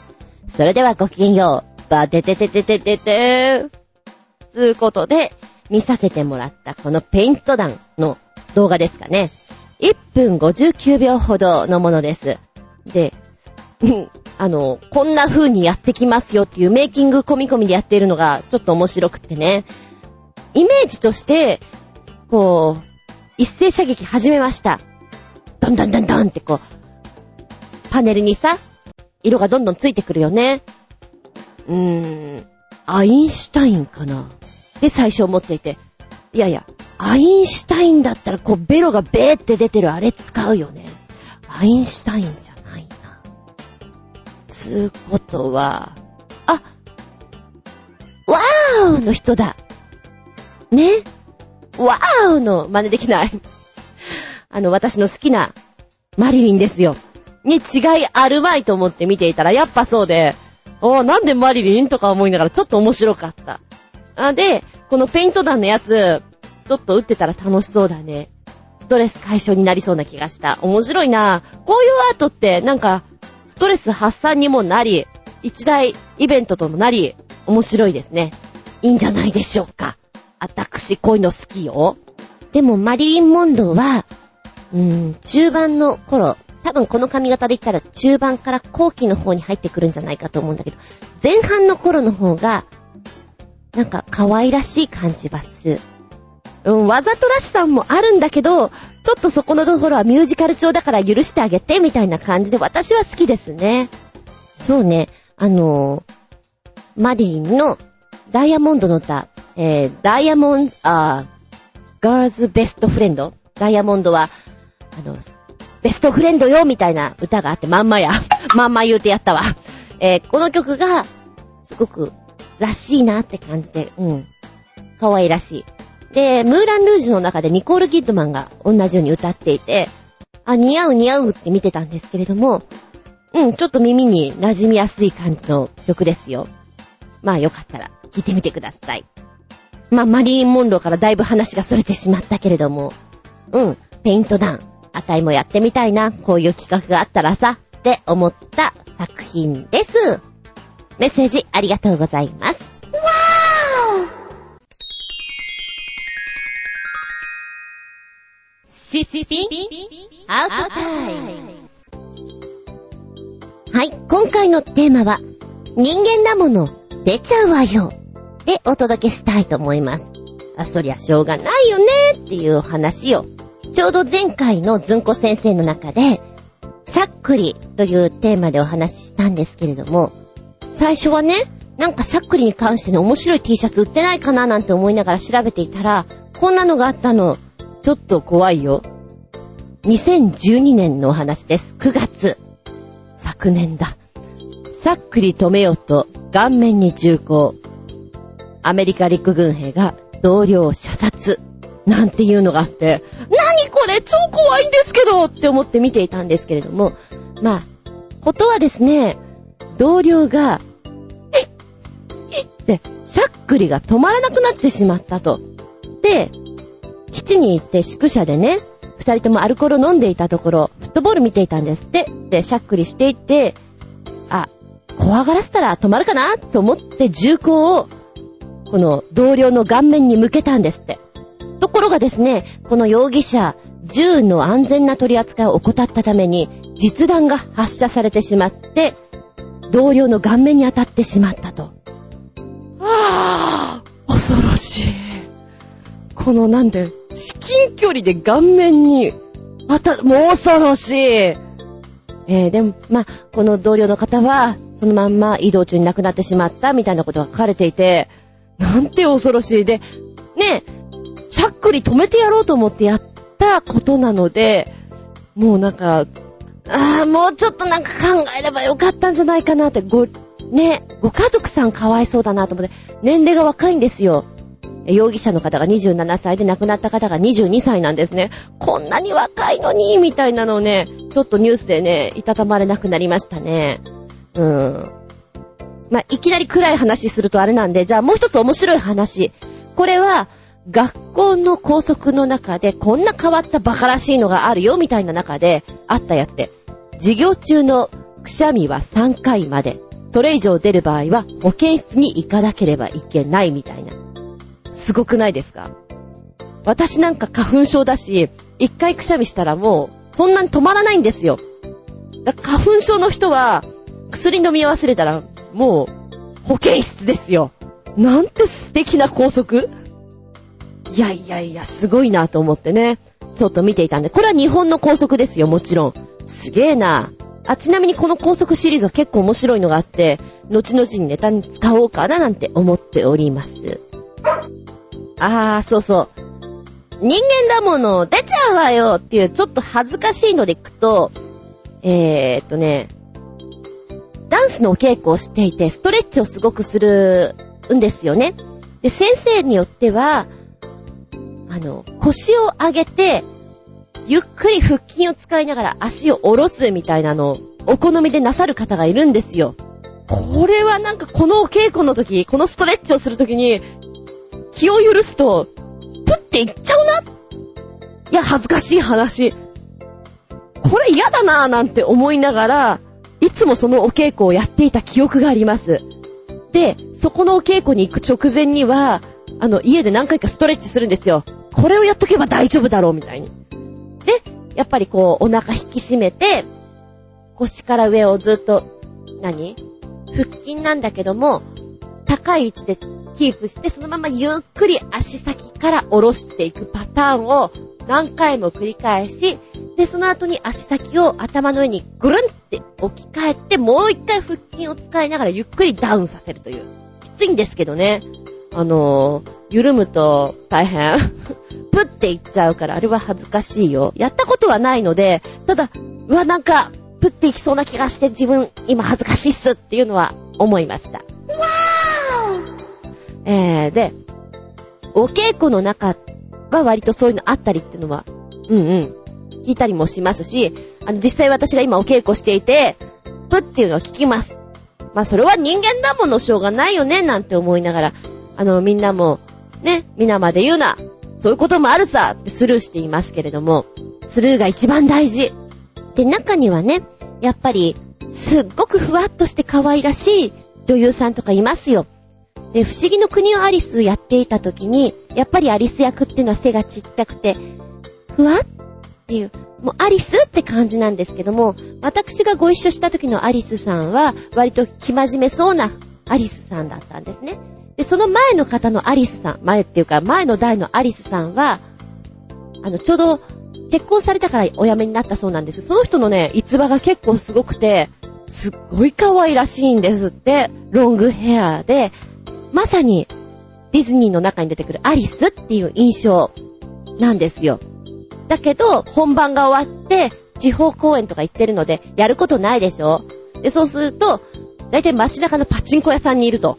それではごきげんよう。バテテテテテテテー。つうことで、見させてもらったこのペイント弾の動画ですかね。1分59秒ほどのものです。で、あの、こんな風にやってきますよっていうメイキング込み込みでやっているのがちょっと面白くてね。イメージとして、こう、一斉射撃始めました。ドンドンドンドンってこう、パネルにさ、色がどんどんついてくるよね。うーん、アインシュタインかな。で、最初思っていて、いやいや、アインシュタインだったらこう、ベロがベーって出てるあれ使うよね。アインシュタインじゃないな。つうことは、あ、ワーオの人だ。ねわーおの真似できない。あの、私の好きなマリリンですよ。に違いあるまいと思って見ていたら、やっぱそうで、おなんでマリリンとか思いながらちょっと面白かった。あ、で、このペイント弾のやつ、ちょっと打ってたら楽しそうだね。ストレス解消になりそうな気がした。面白いなこういうアートって、なんか、ストレス発散にもなり、一大イベントともなり、面白いですね。いいんじゃないでしょうか。私、こういうの好きよ。でも、マリリン・モンローは、うーん、中盤の頃、多分この髪型で言ったら中盤から後期の方に入ってくるんじゃないかと思うんだけど、前半の頃の方が、なんか可愛らしい感じばす。うん、わざとらしさもあるんだけど、ちょっとそこのところはミュージカル調だから許してあげて、みたいな感じで私は好きですね。そうね、あのー、マリリンのダイヤモンドの歌、えー、ダイヤモンド、あガールズベストフレンドダイヤモンドは、あの、ベストフレンドよみたいな歌があって、まんまや。まんま言うてやったわ。えー、この曲が、すごく、らしいなって感じで、うん。可愛らしい。で、ムーラン・ルージュの中でニコール・キッドマンが同じように歌っていて、あ、似合う似合うって見てたんですけれども、うん、ちょっと耳に馴染みやすい感じの曲ですよ。まあよかったら聴いてみてください。まあマリーン・モンローからだいぶ話が逸れてしまったけれども、うん、ペイントダウン、あたいもやってみたいな、こういう企画があったらさ、って思った作品です。メッセージありがとうございます。シシピアウトタイム。はい、今回のテーマは、人間だもの、出ちゃうわよ。で、お届けしたいと思います。あ、そりゃしょうがないよねっていう話を、ちょうど前回のずんこ先生の中で、しゃっくりというテーマでお話ししたんですけれども、最初はね、なんかしゃっくりに関してね、面白い T シャツ売ってないかななんて思いながら調べていたら、こんなのがあったの。ちょっと怖いよ。2012年のお話です。9月。昨年だ。しゃっくり止めようと顔面に銃口。アメリカ陸軍兵が同僚射殺。なんていうのがあって、れ超怖いんですけどって思って見ていたんですけれども、まあ、ことはですね、同僚が、えっ、えって、しゃっくりが止まらなくなってしまったと。で、基地に行って宿舎でね、二人ともアルコール飲んでいたところ、フットボール見ていたんですって。で、しゃっくりしていって、あ、怖がらせたら止まるかなと思って銃口を、この同僚の顔面に向けたんですって。ところがですね、この容疑者、銃の安全な取り扱いを怠ったために、実弾が発射されてしまって、同僚の顔面に当たってしまったと。ああ、恐ろしい。このなんで、至近距離で顔面に、また、もう恐ろしい。えー、でも、まあ、この同僚の方は、そのまんま移動中に亡くなってしまったみたいなことが書かれていて、なんて恐ろしい。で、ね、しゃっくり止めてやろうと思ってやったことなので、もうなんか、ああ、もうちょっとなんか考えればよかったんじゃないかなって、ご、ね、ご家族さんかわいそうだなと思って、年齢が若いんですよ。容疑者の方が27歳で亡くなった方が22歳なんですね。こんなに若いのに、みたいなのをね、ちょっとニュースでね、いたたまれなくなりましたね。うーん。まあ、いきなり暗い話するとあれなんで、じゃあもう一つ面白い話。これは、学校の校則の中でこんな変わった馬鹿らしいのがあるよみたいな中であったやつで、授業中のくしゃみは3回まで、それ以上出る場合は保健室に行かなければいけないみたいな。すごくないですか？私なんか花粉症だし、一回くしゃみしたらもう、そんなに止まらないんですよ。花粉症の人は、薬飲み忘れたら、もう、保健室ですよ。なんて素敵な高速いやいやいや、すごいなと思ってね、ちょっと見ていたんで、これは日本の高速ですよ、もちろん。すげえな。あ、ちなみにこの高速シリーズは結構面白いのがあって、後々にネタに使おうかななんて思っております。あー、そうそう。人間だもの、出ちゃうわよっていうちょっと恥ずかしいのでいくと、えー、っとね、ダンスのお稽古をしていて、ストレッチをすごくするんですよね。で、先生によっては、あの、腰を上げて、ゆっくり腹筋を使いながら足を下ろすみたいなのをお好みでなさる方がいるんですよ。これはなんかこのお稽古の時、このストレッチをする時に、気を許すと、プっていっちゃうないや、恥ずかしい話。これ嫌だなぁなんて思いながら、いつもそのお稽古をやっていた記憶があります。で、そこのお稽古に行く直前には、あの、家で何回かストレッチするんですよ。これをやっとけば大丈夫だろう、みたいに。で、やっぱりこう、お腹引き締めて、腰から上をずっと、何？腹筋なんだけども、高い位置でキープして、そのままゆっくり足先から下ろしていくパターンを何回も繰り返し、で、その後に足先を頭の上にぐるんって置き換えて、もう一回腹筋を使いながらゆっくりダウンさせるという。きついんですけどね。あのー、緩むと大変。プっていっちゃうから、あれは恥ずかしいよ。やったことはないので、ただ、うわ、なんか、プっていきそうな気がして自分、今恥ずかしいっすっていうのは思いました。わーえー、で、お稽古の中は割とそういうのあったりっていうのは、うんうん、聞いたりもしますし、あの、実際私が今お稽古していて、プっていうのは聞きます。まあ、それは人間だものしょうがないよね、なんて思いながら、あの、みんなも、ね、皆まで言うな、そういうこともあるさってスルーしていますけれども、スルーが一番大事。で、中にはね、やっぱり、すっごくふわっとして可愛らしい女優さんとかいますよ。で、不思議の国をアリスやっていた時に、やっぱりアリス役っていうのは背がちっちゃくて、ふわっていう、もうアリスって感じなんですけども、私がご一緒した時のアリスさんは、割と気真面目そうなアリスさんだったんですね。で、その前の方のアリスさん、前っていうか前の代のアリスさんは、あの、ちょうど結婚されたからお辞めになったそうなんです。その人のね、逸話が結構すごくて、すっごい可愛らしいんですって。ロングヘアで、まさにディズニーの中に出てくるアリスっていう印象なんですよ。だけど、本番が終わって、地方公演とか行ってるので、やることないでしょ？で、そうすると、だいたい街中のパチンコ屋さんにいると、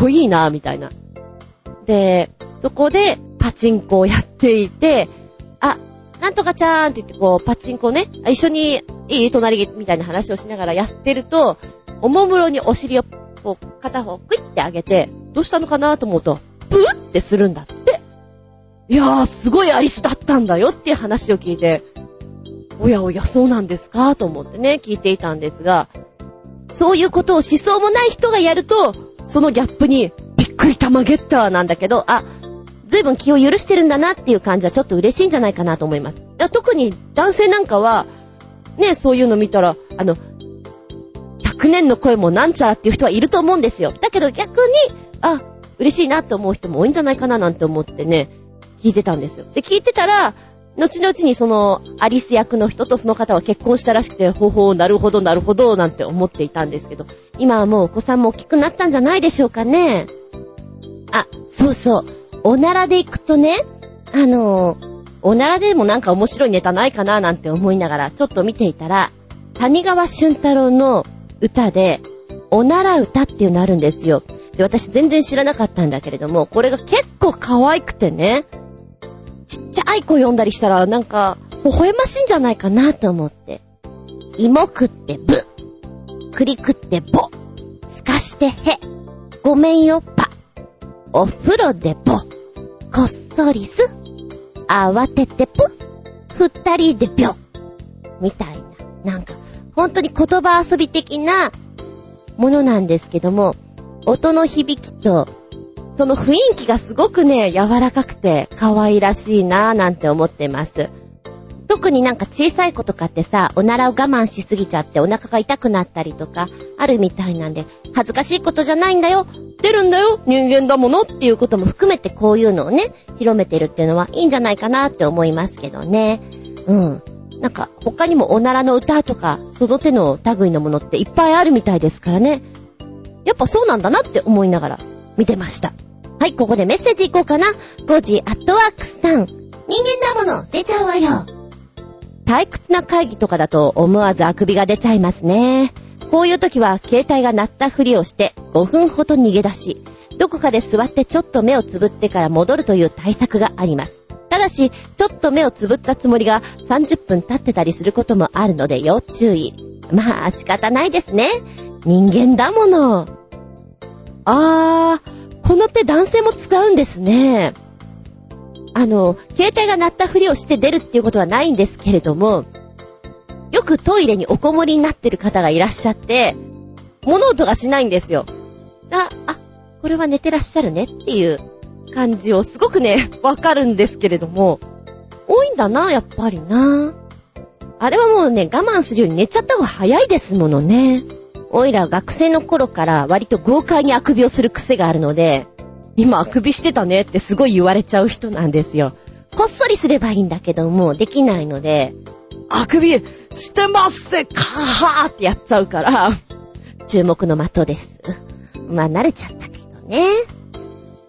こいいな、みたいな。で、そこでパチンコをやっていて、あ、なんとかちゃーんって言ってこう、パチンコね、一緒にいい隣みたいな話をしながらやってると、おもむろにお尻をこう、片方クイって上げて、どうしたのかなと思うと、プーってするんだって。いやー、すごいアリスだったんだよっていう話を聞いて、おやおや、そうなんですかと思ってね、聞いていたんですが、そういうことを思想もない人がやると、そのギャップに、びっくり玉ゲッターなんだけど、あ、ずいぶん気を許してるんだなっていう感じはちょっと嬉しいんじゃないかなと思います。特に男性なんかは、ね、そういうの見たら、あの、100年の声もなんちゃらっていう人はいると思うんですよ。だけど逆に、あ、嬉しいなって思う人も多いんじゃないかななんて思ってね、聞いてたんですよ。で、聞いてたら、後々にその、アリス役の人とその方は結婚したらしくて、ほほう、なるほど、なるほど、なんて思っていたんですけど、今はもうお子さんも大きくなったんじゃないでしょうかね。あ、そうそう。おならで行くとね、あのおならでもなんか面白いネタないかななんて思いながらちょっと見ていたら、谷川俊太郎の歌で、おなら歌っていうのあるんですよ。で、私全然知らなかったんだけれども、これが結構可愛くてね、ちっちゃい子読んだりしたら、なんか、微笑ましいんじゃないかなと思って。芋食ってぶ。栗食ってぼ。すかしてへ。ごめんよぱ。お風呂でぼ。こっそりす。慌ててぷ。二人でぴょ。みたいな。なんか、本当に言葉遊び的なものなんですけども、音の響きと、その雰囲気がすごくね、柔らかくて可愛らしいなぁなんて思ってます。特になんか小さい子とかってさ、おならを我慢しすぎちゃってお腹が痛くなったりとか、あるみたいなんで、恥ずかしいことじゃないんだよ、出るんだよ、人間だものっていうことも含めてこういうのをね、広めてるっていうのはいいんじゃないかなって思いますけどね。うん。なんか他にもおならの歌とか、その手の類のものっていっぱいあるみたいですからね。やっぱそうなんだなって思いながら見てました。はい、ここでメッセージいこうかな。5時アットワークさん。人間だもの出ちゃうわよ。退屈な会議とかだと思わずあくびが出ちゃいますね。こういう時は携帯が鳴ったふりをして5分ほど逃げ出し、どこかで座ってちょっと目をつぶってから戻るという対策があります。ただし、ちょっと目をつぶったつもりが30分経ってたりすることもあるので要注意。まあ仕方ないですね。人間だもの。あー、この手男性も使うんですね。あの、携帯が鳴ったふりをして出るっていうことはないんですけれども、よくトイレにおこもりになってる方がいらっしゃって、物音がしないんですよ。あ、あ、これは寝てらっしゃるねっていう感じをすごくね、わかるんですけれども、多いんだな、やっぱりな。あれはもうね、我慢するように寝ちゃった方が早いですものね。おいら学生の頃から割と豪快にあくびをする癖があるので、今あくびしてたねってすごい言われちゃう人なんですよ。こっそりすればいいんだけども、できないので、あくびしてますせかーってやっちゃうから、注目の的です。まあ慣れちゃったけどね。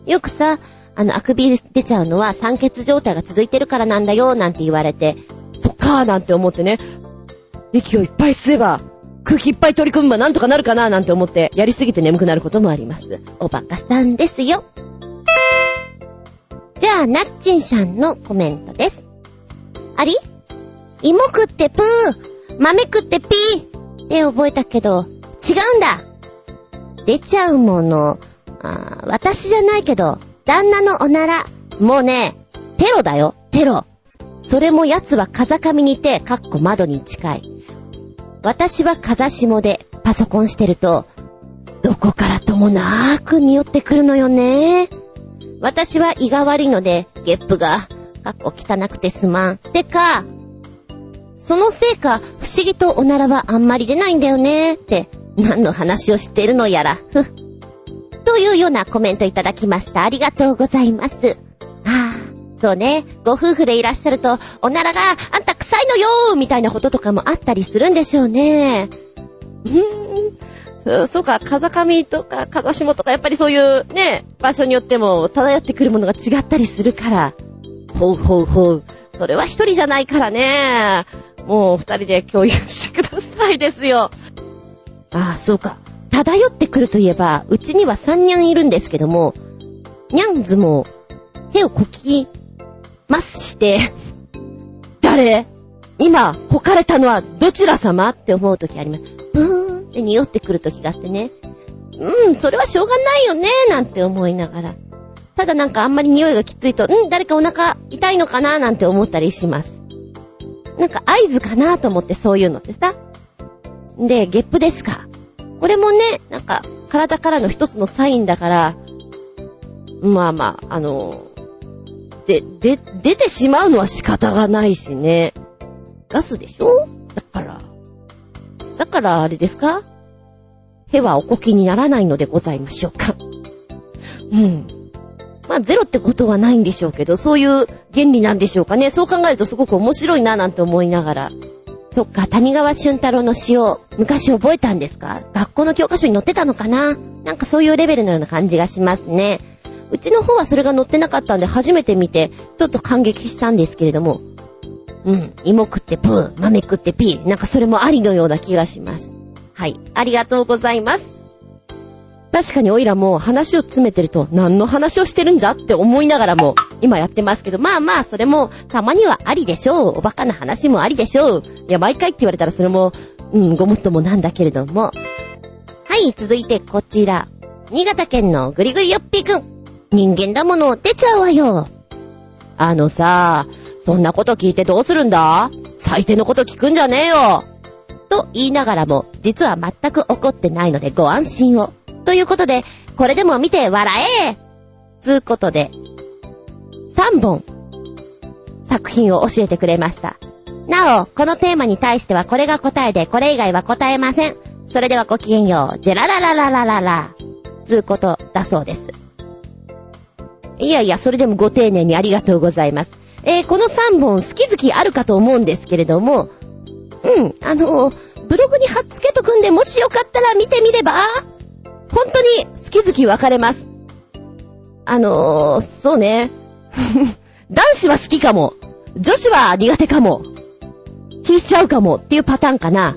よくさ、あの、あくび出ちゃうのは酸欠状態が続いてるからなんだよ、なんて言われて、そっかーなんて思ってね、息をいっぱい吸えば、空気いっぱい取り組めばなんとかなるかななんて思って、やりすぎて眠くなることもあります。おバカさんですよ。じゃあ、なっちんさんのコメントです。あり？芋食ってプー、豆食ってピーで覚えたけど、違うんだ出ちゃうもの、あ私じゃないけど、旦那のおなら、もうね、テロだよ、テロ。それも奴は風上にいて、かっこ窓に近い。私は風下でパソコンしてると、どこからともなーく匂ってくるのよね。私は胃が悪いので、ゲップが、かっこ汚くてすまん。てか、そのせいか、不思議とおならはあんまり出ないんだよねって、何の話をしてるのやら、ふ。というようなコメントいただきました。ありがとうございます。そうね、ご夫婦でいらっしゃると、おならがあんた臭いのよーみたいなこととかもあったりするんでしょうね。うーん。そうか、風上とか風下とか、やっぱりそういうね、場所によっても漂ってくるものが違ったりするから。ほうほうほう。それは一人じゃないからね。もう二人で共有してくださいですよ。ああ、そうか。漂ってくるといえば、うちには三ニャンいるんですけども、ニャンズも、手をこきますして、誰？今、ほかれたのはどちら様？って思うときあります。ブーンって匂ってくるときがあってね。うん、それはしょうがないよね、なんて思いながら。ただなんかあんまり匂いがきついと、うん、誰かお腹痛いのかな、なんて思ったりします。なんか合図かなと思ってそういうのってさ。で、ゲップですか。これもね、なんか体からの一つのサインだから、まあまあ、あの、で、で、出てしまうのは仕方がないしね。ガスでしょ？だから。だからあれですか？へはおこきにならないのでございましょうか。うん。まあ、ゼロってことはないんでしょうけど、そういう原理なんでしょうかね。そう考えるとすごく面白いななんて思いながら。そっか、谷川俊太郎の詩を昔覚えたんですか？学校の教科書に載ってたのかな？なんかそういうレベルのような感じがしますね。うちの方はそれが載ってなかったんで初めて見て、ちょっと感激したんですけれども、うん、芋食ってプー、豆食ってピー、なんかそれもありのような気がします。はい、ありがとうございます。確かにオイラも話を詰めてると何の話をしてるんじゃって思いながらも今やってますけど、まあまあそれもたまにはありでしょう。おバカな話もありでしょう。いや、毎回って言われたらそれも、うん、ごもっともなんだけれども。はい、続いてこちら。新潟県のぐりぐりよっぴーくん。人間だもの出ちゃうわよ。あのさ、そんなこと聞いてどうするんだ？最低のこと聞くんじゃねえよと言いながらも、実は全く怒ってないのでご安心を。ということで、これでも見て笑えつうことで、3本、作品を教えてくれました。なお、このテーマに対してはこれが答えで、これ以外は答えません。それではごきげんよう。ジェラララララララ。つうことだそうです。いやいや、それでもご丁寧にありがとうございます。えー、この3本好き好きあるかと思うんですけれども、うん、あの、ブログに貼っつけとくんで、もしよかったら見てみれば、本当に好き好き分かれます。あのー、そうね。男子は好きかも。女子は苦手かも。引いちゃうかもっていうパターンかな。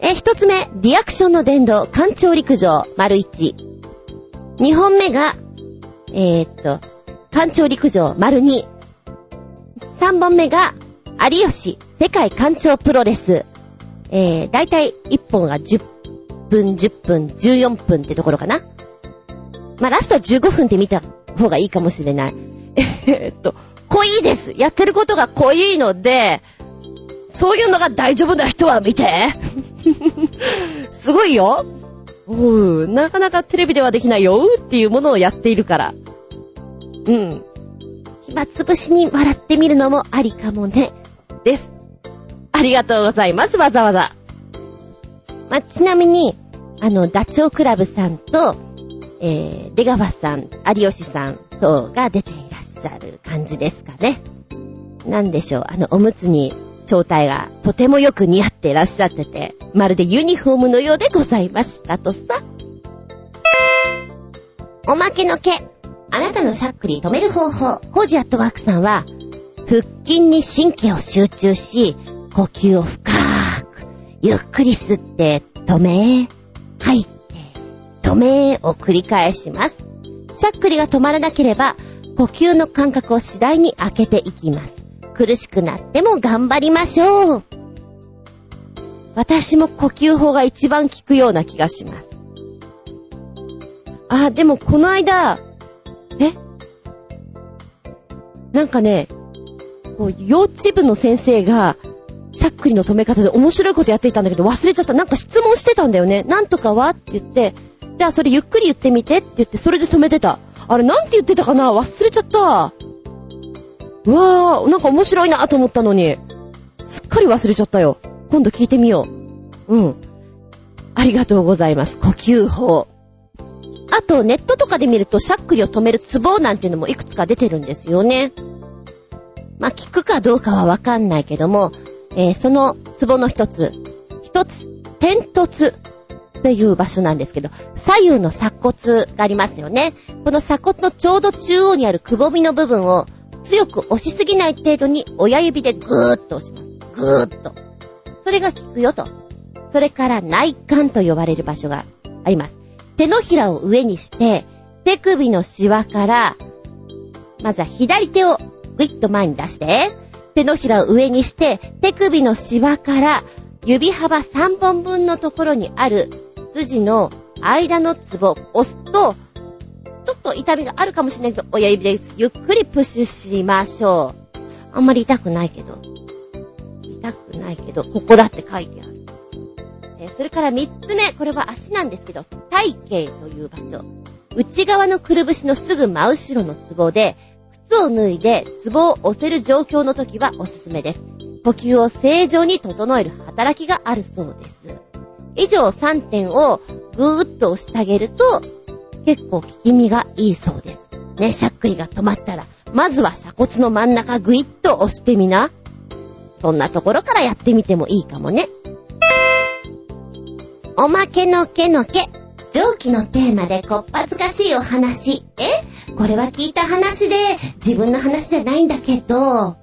え一つ目、リアクションの伝道、艦長陸上、丸一。二本目が、えー、っと、艦長陸上丸2。3本目が、有吉世界艦長プロレス。えー、だいたい1本が10分、10分、14分ってところかな。まあ、ラストは15分って見た方がいいかもしれない。え、っと、濃いです。やってることが濃いので、そういうのが大丈夫な人は見て。すごいよ。うーなかなかテレビではできないよっていうものをやっているから。うん。暇つぶしに笑ってみるのもありかもね。です。ありがとうございます、わざわざ。まちなみに、あの、ダチョウ倶楽部さんと、えー、出川さん、有吉さん等が出ていらっしゃる感じですかね。なんでしょう、あの、おむつに正体がとてもよく似合っていらっしゃってて、まるでユニフォームのようでございましたとさ。おまけの毛。あなたのしゃっくり止める方法。コージアットワークさんは、腹筋に神経を集中し、呼吸を深く、ゆっくり吸って、止め、吐いて、止めを繰り返します。しゃっくりが止まらなければ、呼吸の間隔を次第に開けていきます。苦しくなっても頑張りましょう。私も呼吸法が一番効くような気がします。あ、でもこの間、なんかね、こう、幼稚部の先生が、しゃっくりの止め方で面白いことやっていたんだけど忘れちゃった。なんか質問してたんだよね。なんとかはって言って、じゃあそれゆっくり言ってみてって言って、それで止めてた。あれなんて言ってたかな？忘れちゃった。うわー、なんか面白いなと思ったのに、すっかり忘れちゃったよ。今度聞いてみよう。うん。ありがとうございます。呼吸法。あと、ネットとかで見ると、しゃっくりを止めるツボなんていうのもいくつか出てるんですよね。まあ、聞くかどうかはわかんないけども、えー、そのツボの一つ、一つ、点突っていう場所なんですけど、左右の鎖骨がありますよね。この鎖骨のちょうど中央にあるくぼみの部分を強く押しすぎない程度に親指でぐーっと押します。ぐーっと。それが効くよと。それから内幹と呼ばれる場所があります。手のひらを上にして、手首のシワから、まずは左手をぐいっと前に出して、手のひらを上にして、手首のシワから指幅3本分のところにある筋の間のツボを押すと、ちょっと痛みがあるかもしれないけど、親指です。ゆっくりプッシュしましょう。あんまり痛くないけど。痛くないけど、ここだって書いてある。えそれから三つ目、これは足なんですけど、体型という場所。内側のくるぶしのすぐ真後ろのツボで、靴を脱いでツボを押せる状況の時はおすすめです。呼吸を正常に整える働きがあるそうです。以上3点をぐーっと押してあげると、結構効き身がいいそうです。ね、しゃっくりが止まったら、まずは鎖骨の真ん中ぐいっと押してみな。そんなところからやってみてもいいかもね。おまけのけのけ。上記のテーマでこっぱずかしいお話。え？これは聞いた話で、自分の話じゃないんだけど。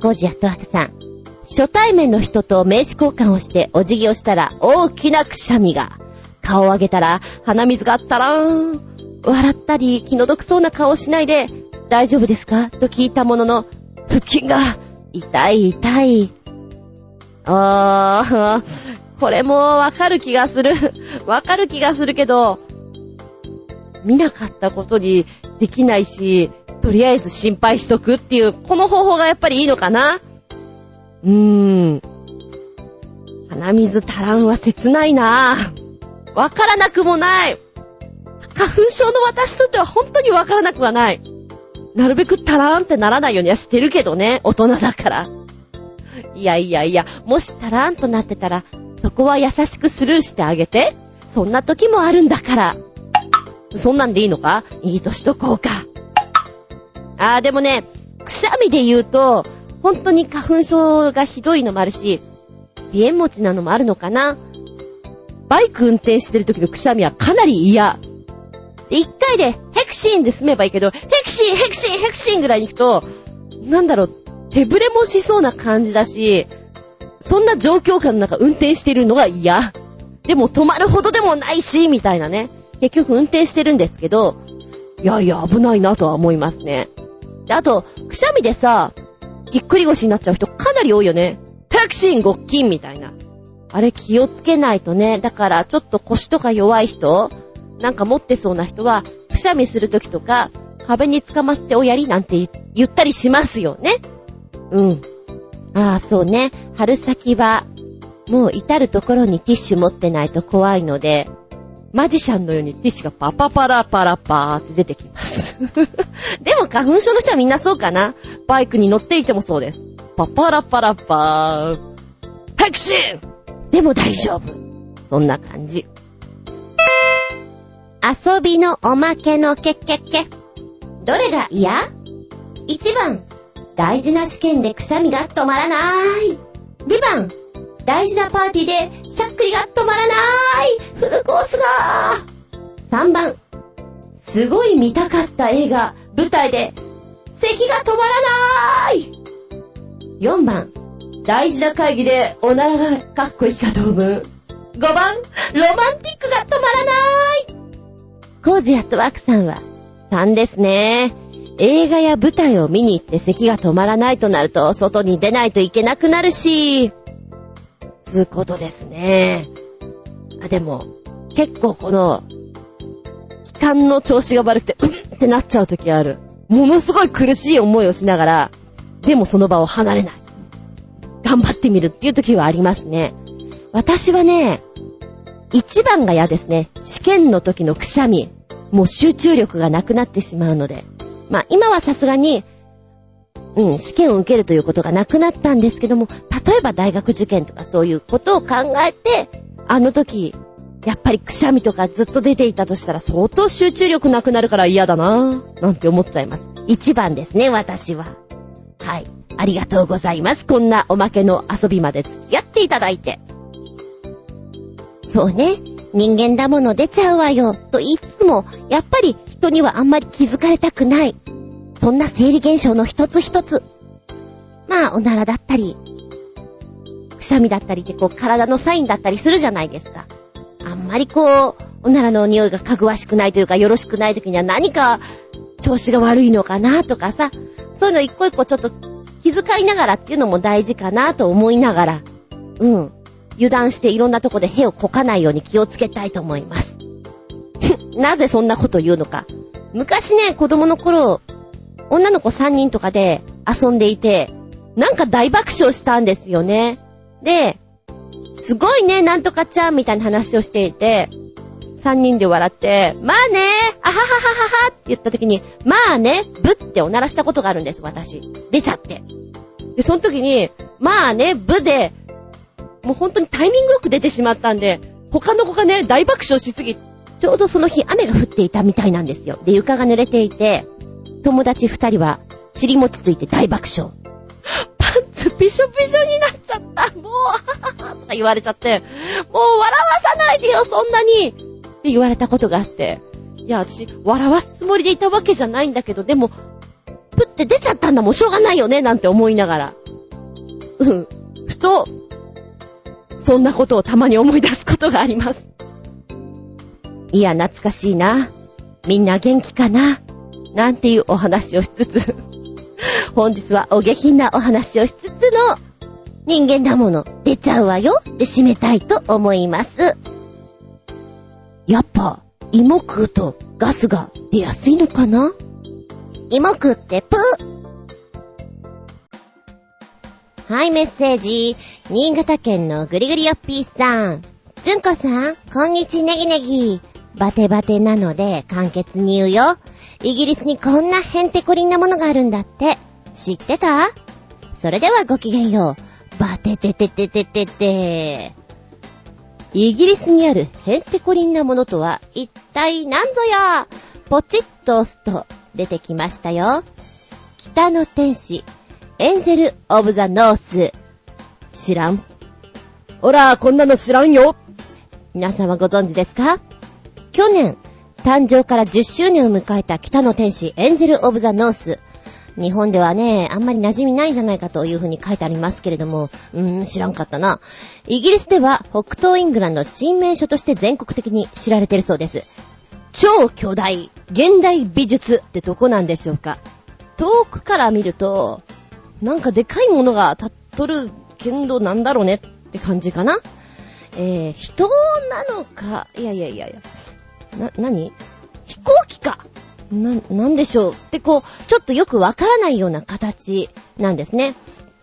ゴジアットさん。初対面の人と名刺交換をしてお辞儀をしたら大きなくしゃみが。顔を上げたら鼻水があったらーん。笑ったり気の毒そうな顔をしないで、大丈夫ですか？と聞いたものの、腹筋が痛い痛い。あー、これもわかる気がする。わかる気がするけど、見なかったことにできないし、とりあえず心配しとくっていう、この方法がやっぱりいいのかな？うーん。鼻水足らんは切ないなわからなくもない。花粉症の私としては本当にわからなくはない。なるべく足らんってならないようにはしてるけどね、大人だから。いやいやいや、もし足らんとなってたら、こは優しくスルーしてあげて。そんな時もあるんだから。そんなんでいいのか？いいとしとこうか。あーでもね、くしゃみで言うと、本当に花粉症がひどいのもあるし、鼻炎持ちなのもあるのかな？バイク運転してる時のくしゃみはかなり嫌。で、一回でヘクシーンで済めばいいけど、ヘクシーン、ヘクシーン、ヘクシーンぐらいに行くと、なんだろう、手ぶれもしそうな感じだし、そんな状況下の中運転してるのが嫌。でも止まるほどでもないし、みたいなね。結局運転してるんですけど、いやいや危ないなとは思いますね。あと、くしゃみでさ、ぎっくり腰になっちゃう人かなり多いよね。タクシーンごっきんみたいな。あれ気をつけないとね。だからちょっと腰とか弱い人、なんか持ってそうな人は、くしゃみするときとか、壁に捕まっておやりなんて言ったりしますよね。うん。ああ、そうね。春先は、もう至るところにティッシュ持ってないと怖いので、マジシャンのようにティッシュがパパパラパラパーって出てきます。でも花粉症の人はみんなそうかなバイクに乗っていてもそうです。パパラパラパー。ハクシンでも大丈夫。そんな感じ。遊びのおまけのけけけ。どれが嫌 ?1 番、大事な試験でくしゃみが止まらない。2番、大事なパーティーでしゃっくりが止まらない。フルコースが。3番、すごい見たかった映画、舞台で。咳が止まらない !4 番、大事な会議で。おならが。かっこいいかと思う。5番、ロマンティックが止まらない。コージアットワークさんは。3ですね。映画や舞台を見に行って咳が止まらないとなると、外に出ないといけなくなるし、つうことですね。あ、でも、結構この、気管の調子が悪くて、うんってなっちゃう時ある。ものすごい苦しい思いをしながら、でもその場を離れない。頑張ってみるっていう時はありますね。私はね、一番が嫌ですね。試験の時のくしゃみ。もう集中力がなくなってしまうので。まあ今はさすがに、うん、試験を受けるということがなくなったんですけども、例えば大学受験とかそういうことを考えて、あの時、やっぱりくしゃみとかずっと出ていたとしたら相当集中力なくなるから嫌だなぁ、なんて思っちゃいます。一番ですね、私は。はい。ありがとうございます。こんなおまけの遊びまで付き合っていただいて。そうね。人間だもの出ちゃうわよ。と言いつつも、やっぱり人にはあんまり気づかれたくない。そんな生理現象の一つ一つ。まあ、おならだったり、くしゃみだったりってこう体のサインだったりするじゃないですか。あんまりこう、おならの匂いがかぐわしくないというかよろしくない時には何か調子が悪いのかなとかさ、そういうの一個一個ちょっと気遣いながらっていうのも大事かなと思いながら、うん。油断していろんなとこで屁をこかないように気をつけたいと思います。なぜそんなこと言うのか。昔ね、子供の頃、女の子3人とかで遊んでいて、なんか大爆笑したんですよね。で、すごいね、なんとかちゃんみたいな話をしていて、3人で笑って、まあね、あはははははって言った時に、まあね、ぶっておならしたことがあるんです、私。出ちゃって。で、その時に、まあね、ぶで、もう本当にタイミングよく出てしまったんで、他の子がね、大爆笑しすぎ、ちょうどその日雨が降っていたみたいなんですよ。で、床が濡れていて、友達二人は尻餅ついて大爆笑。パンツびしょびしょになっちゃった。もう、はははとか言われちゃって、もう笑わさないでよ、そんなにって言われたことがあって。いや、私、笑わすつもりでいたわけじゃないんだけど、でも、プって出ちゃったんだもん、しょうがないよね、なんて思いながら。うん。ふと、そんなことをたまに思い出すことがあります。いや、懐かしいな。みんな元気かな。なんていうお話をしつつ本日はお下品なお話をしつつの人間だもの出ちゃうわよって締めたいと思います。やっぱ芋食うとガスが出やすいのかな？芋食ってプーはい、メッセージ。新潟県のぐりぐりよっぴーさん。ずんこさん、こんにちネギネギ。バテバテなので簡潔に言うよ。イギリスにこんなヘンテコリンなものがあるんだって。知ってた？それではごきげんよう。バテテテテテテテ。イギリスにあるヘンテコリンなものとは一体何ぞや？ポチッと押すと出てきましたよ。北の天使、エンジェル・オブ・ザ・ノース。知らん？ほら、こんなの知らんよ皆様ご存知ですか？去年、誕生から10周年を迎えた北の天使、エンジェル・オブ・ザ・ノース。日本ではね、あんまり馴染みないんじゃないかというふうに書いてありますけれども、うーん、知らんかったな。イギリスでは北東イングランド新名所として全国的に知られてるそうです。超巨大、現代美術ってどこなんでしょうか？遠くから見ると、なんかでかいものが立っとるけどなんだろうねって感じかな。えー、人なのか、いやいやいやいや、な、なに飛行機かな、なんでしょうってこう、ちょっとよくわからないような形なんですね。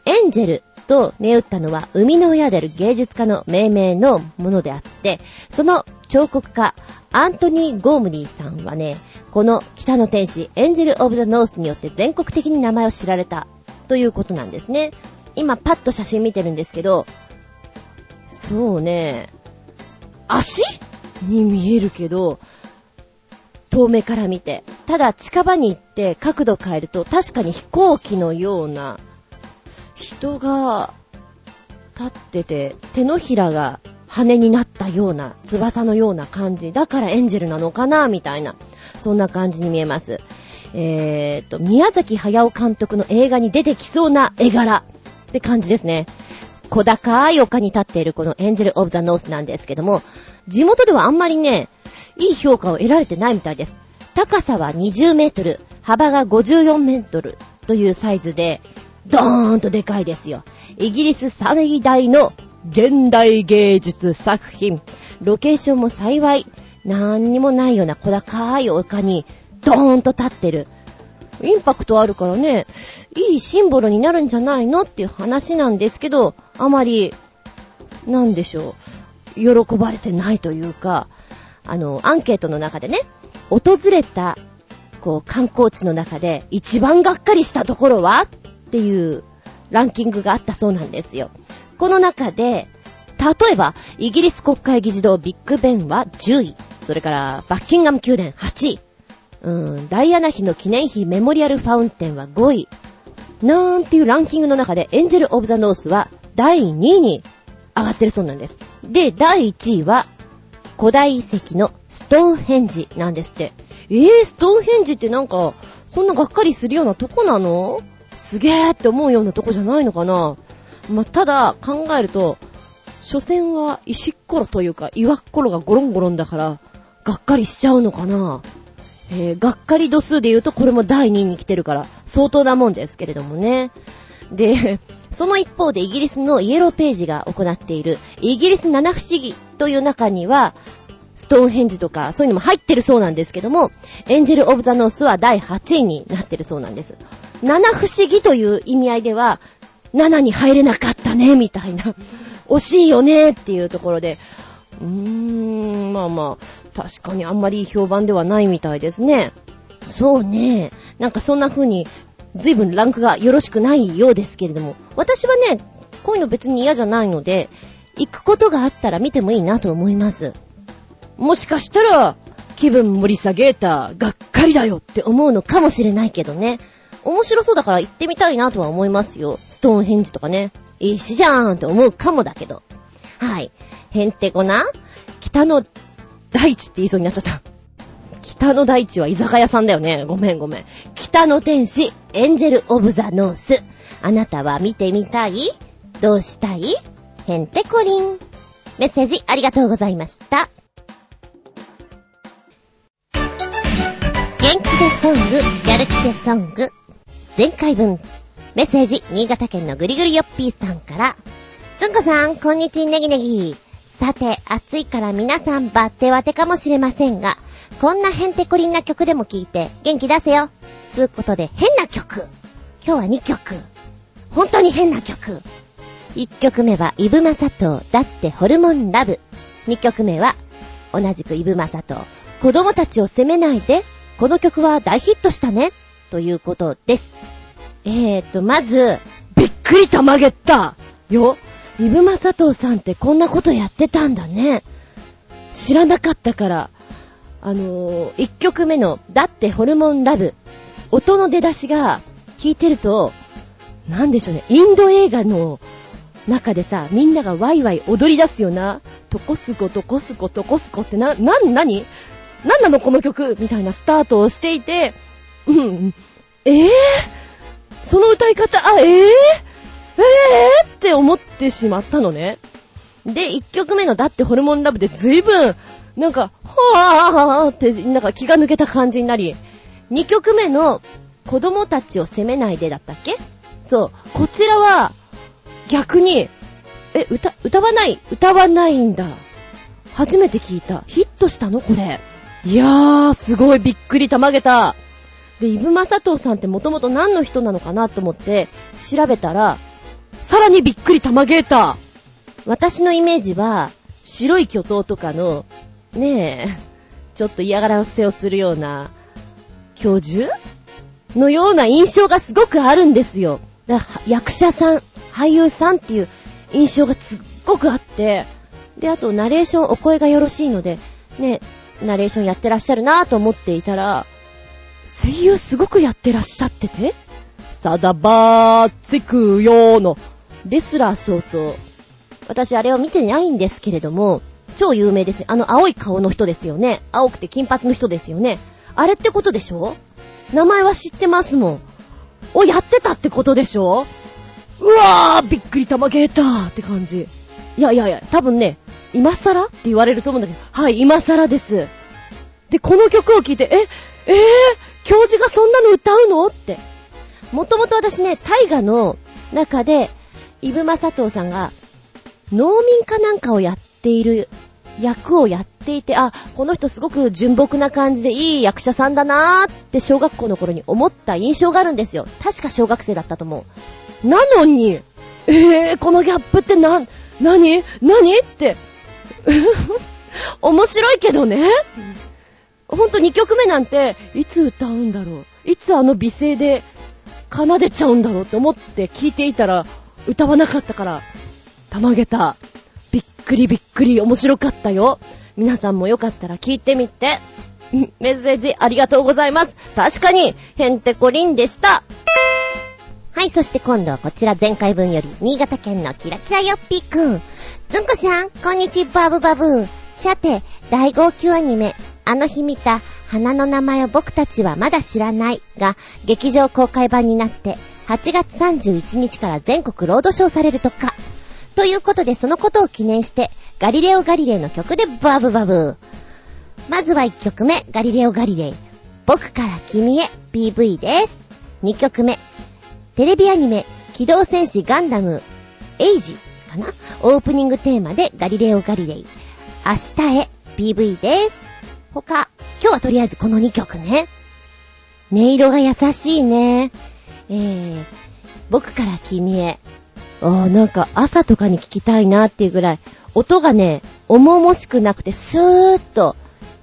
エンジェルと銘打ったのは生みの親である芸術家の命名のものであって、その彫刻家、アントニー・ゴームリーさんはね、この北の天使、エンジェル・オブ・ザ・ノースによって全国的に名前を知られたということなんですね。今パッと写真見てるんですけど、そうね、足？に見えるけど、遠目から見て。ただ近場に行って角度変えると確かに飛行機のような人が立ってて手のひらが羽になったような翼のような感じ。だからエンジェルなのかなみたいな。そんな感じに見えます。えーと、宮崎駿監督の映画に出てきそうな絵柄って感じですね。小高い丘に立っているこのエンジェル・オブ・ザ・ノースなんですけども、地元ではあんまりね、いい評価を得られてないみたいです。高さは20メートル、幅が54メートルというサイズで、ドーンとでかいですよ。イギリス最大の現代芸術作品。ロケーションも幸い、何にもないような小高い丘に、ドーンと立ってる。インパクトあるからね、いいシンボルになるんじゃないのっていう話なんですけど、あまり、なんでしょう、喜ばれてないというか、あの、アンケートの中でね、訪れた、こう、観光地の中で一番がっかりしたところは？っていうランキングがあったそうなんですよ。この中で、例えば、イギリス国会議事堂ビッグベンは10位。それから、バッキンガム宮殿8位。うん、ダイアナ妃の記念碑メモリアルファウンテンは5位。なんていうランキングの中で、エンジェル・オブ・ザ・ノースは第2位に上がってるそうなんです。で、第1位は、古代遺跡のストーンヘンジなんですって。えー、ストーンヘンジってなんか、そんながっかりするようなとこなの？すげーって思うようなとこじゃないのかな？まあ、ただ、考えると、所詮は石っころというか岩っころがゴロンゴロンだから、がっかりしちゃうのかな？えー、がっかり度数で言うとこれも第2位に来てるから、相当なもんですけれどもね。で、その一方でイギリスのイエローページが行っている、イギリス七不思議という中には、ストーンヘンジとかそういうのも入ってるそうなんですけども、エンジェル・オブ・ザ・ノースは第8位になってるそうなんです。七不思議という意味合いでは、7に入れなかったね、みたいな。惜しいよね、っていうところで。うーん、まあまあ、確かにあんまり評判ではないみたいですね。そうね。なんかそんな風に、随分ランクがよろしくないようですけれども、私はね、こういうの別に嫌じゃないので、行くことがあったら見てもいいなと思います。もしかしたら、気分盛り下げた、がっかりだよって思うのかもしれないけどね。面白そうだから行ってみたいなとは思いますよ。ストーンヘンジとかね。いいしじゃーんって思うかもだけど。はい。へんてこな？北の大地って言いそうになっちゃった。北の大地は居酒屋さんだよね。ごめんごめん。北の天使、エンジェル・オブ・ザ・ノース。あなたは見てみたい？どうしたい？へんてこりん。メッセージありがとうございました。元気でソング、やる気でソング。前回分、メッセージ、新潟県のぐりぐりよっぴーさんから、つんこさん、こんにちは、ネギネギ。さて、暑いから皆さんバッテワテかもしれませんが、こんなヘンテコリンな曲でも聴いて元気出せよ。つうことで変な曲。今日は2曲。本当に変な曲。1曲目はイブマサトウ、だってホルモンラブ。2曲目は、同じくイブマサトウ、子供たちを責めないで、この曲は大ヒットしたね。ということです。えーと、まず、びっくりたまげったよ。イブマサトウさんってこんなことやってたんだね。知らなかったから。あのー、1曲目の、だってホルモンラブ。音の出だしが、聞いてると、なんでしょうね、インド映画の中でさ、みんながワイワイ踊り出すよな、トコスコトコスコトコスコってな、な、なになんなのこの曲？みたいなスタートをしていて、うん、えぇ、ー、その歌い方、あ、えぇ、ー、えぇ、ー、って思ってしまったのね。で、1曲目のだってホルモンラブで随分、なんか、はぁーって、なんか気が抜けた感じになり、2曲目の子供たちを責めないでだったっけ？そう。こちらは、逆に、え、歌、歌わない、歌わないんだ。初めて聞いた。ヒットしたの？これ。いやー、すごいびっくりたまげた。で、イブマサトウさんってもともと何の人なのかなと思って調べたら、さらにびっくりたまげー。私のイメージは、白い巨頭とかの、ねえ、ちょっと嫌がらせをするような、教授のような印象がすごくあるんですよ。だ役者さん、俳優さんっていう印象がすっごくあって、で、あとナレーションお声がよろしいので、ね、ナレーションやってらっしゃるなぁと思っていたら、声優すごくやってらっしゃってて、サダバーツクヨーのレスラーショーと、私あれを見てないんですけれども、超有名です。あの青い顔の人ですよね。青くて金髪の人ですよね。あれってことでしょ？名前は知ってますもん。お、やってたってことでしょ？うわーびっくり玉ゲーターって感じ。いやいやいや、多分ね、今更って言われると思うんだけど、はい、今更です。で、この曲を聴いて、え、えー、教授がそんなの歌うの？って。もともと私ね、大河の中で、イブマサトウさんが、農民かなんかをやっている役をやっていて、あ、この人すごく純朴な感じでいい役者さんだなーって小学校の頃に思った印象があるんですよ。確か小学生だったと思う。なのに、えー、このギャップってな、なになにって、面白いけどね。ほんと2曲目なんて、いつ歌うんだろう。いつあの美声で奏でちゃうんだろうって思って聞いていたら、歌わなかったから、たまげた。びっくりびっくり面白かったよ。皆さんもよかったら聞いてみて。メッセージありがとうございます。確かに、へんてこりんでした。はい、そして今度はこちら前回分より、新潟県のキラキラよっぴーくん。ずんこしゃん、こんにちはバブバブ。さて、大号泣アニメ、あの日見た、花の名前を僕たちはまだ知らないが、劇場公開版になって、8月31日から全国ロードショーされるとか。ということで、そのことを記念して、ガリレオ・ガリレイの曲でバブバブ。まずは1曲目、ガリレオ・ガリレイ。僕から君へ PV です。2曲目、テレビアニメ、機動戦士ガンダム、エイジかな？オープニングテーマでガリレオ・ガリレイ。明日へ PV です。他、今日はとりあえずこの2曲ね。音色が優しいね。えー、僕から君へ。あーなんか朝とかに聞きたいなっていうぐらい、音がね、重々しくなくてスーッと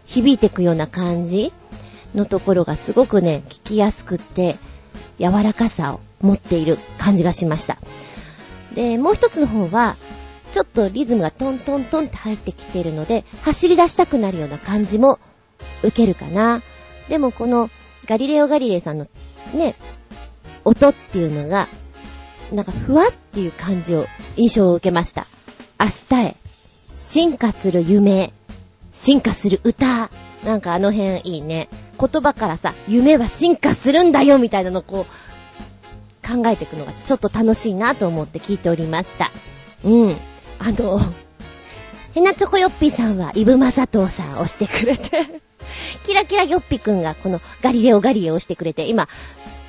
響いてくような感じのところがすごくね、聞きやすくって、柔らかさを持っている感じがしました。で、もう一つの方は、ちょっとリズムがトントントンって入ってきているので、走り出したくなるような感じも受けるかな。でもこのガリレオ・ガリレイさんのね、音っていうのが、なんかふわっていう感じを、印象を受けました。明日へ、進化する夢、進化する歌、なんかあの辺いいね。言葉からさ、夢は進化するんだよみたいなのをこう、考えていくのがちょっと楽しいなと思って聞いておりました。うん。あの、ヘナチョコヨッピーさんはイブマサトウさんをしてくれてキラキラヨッピーくんがこのガリレオガリレオをしてくれて、今、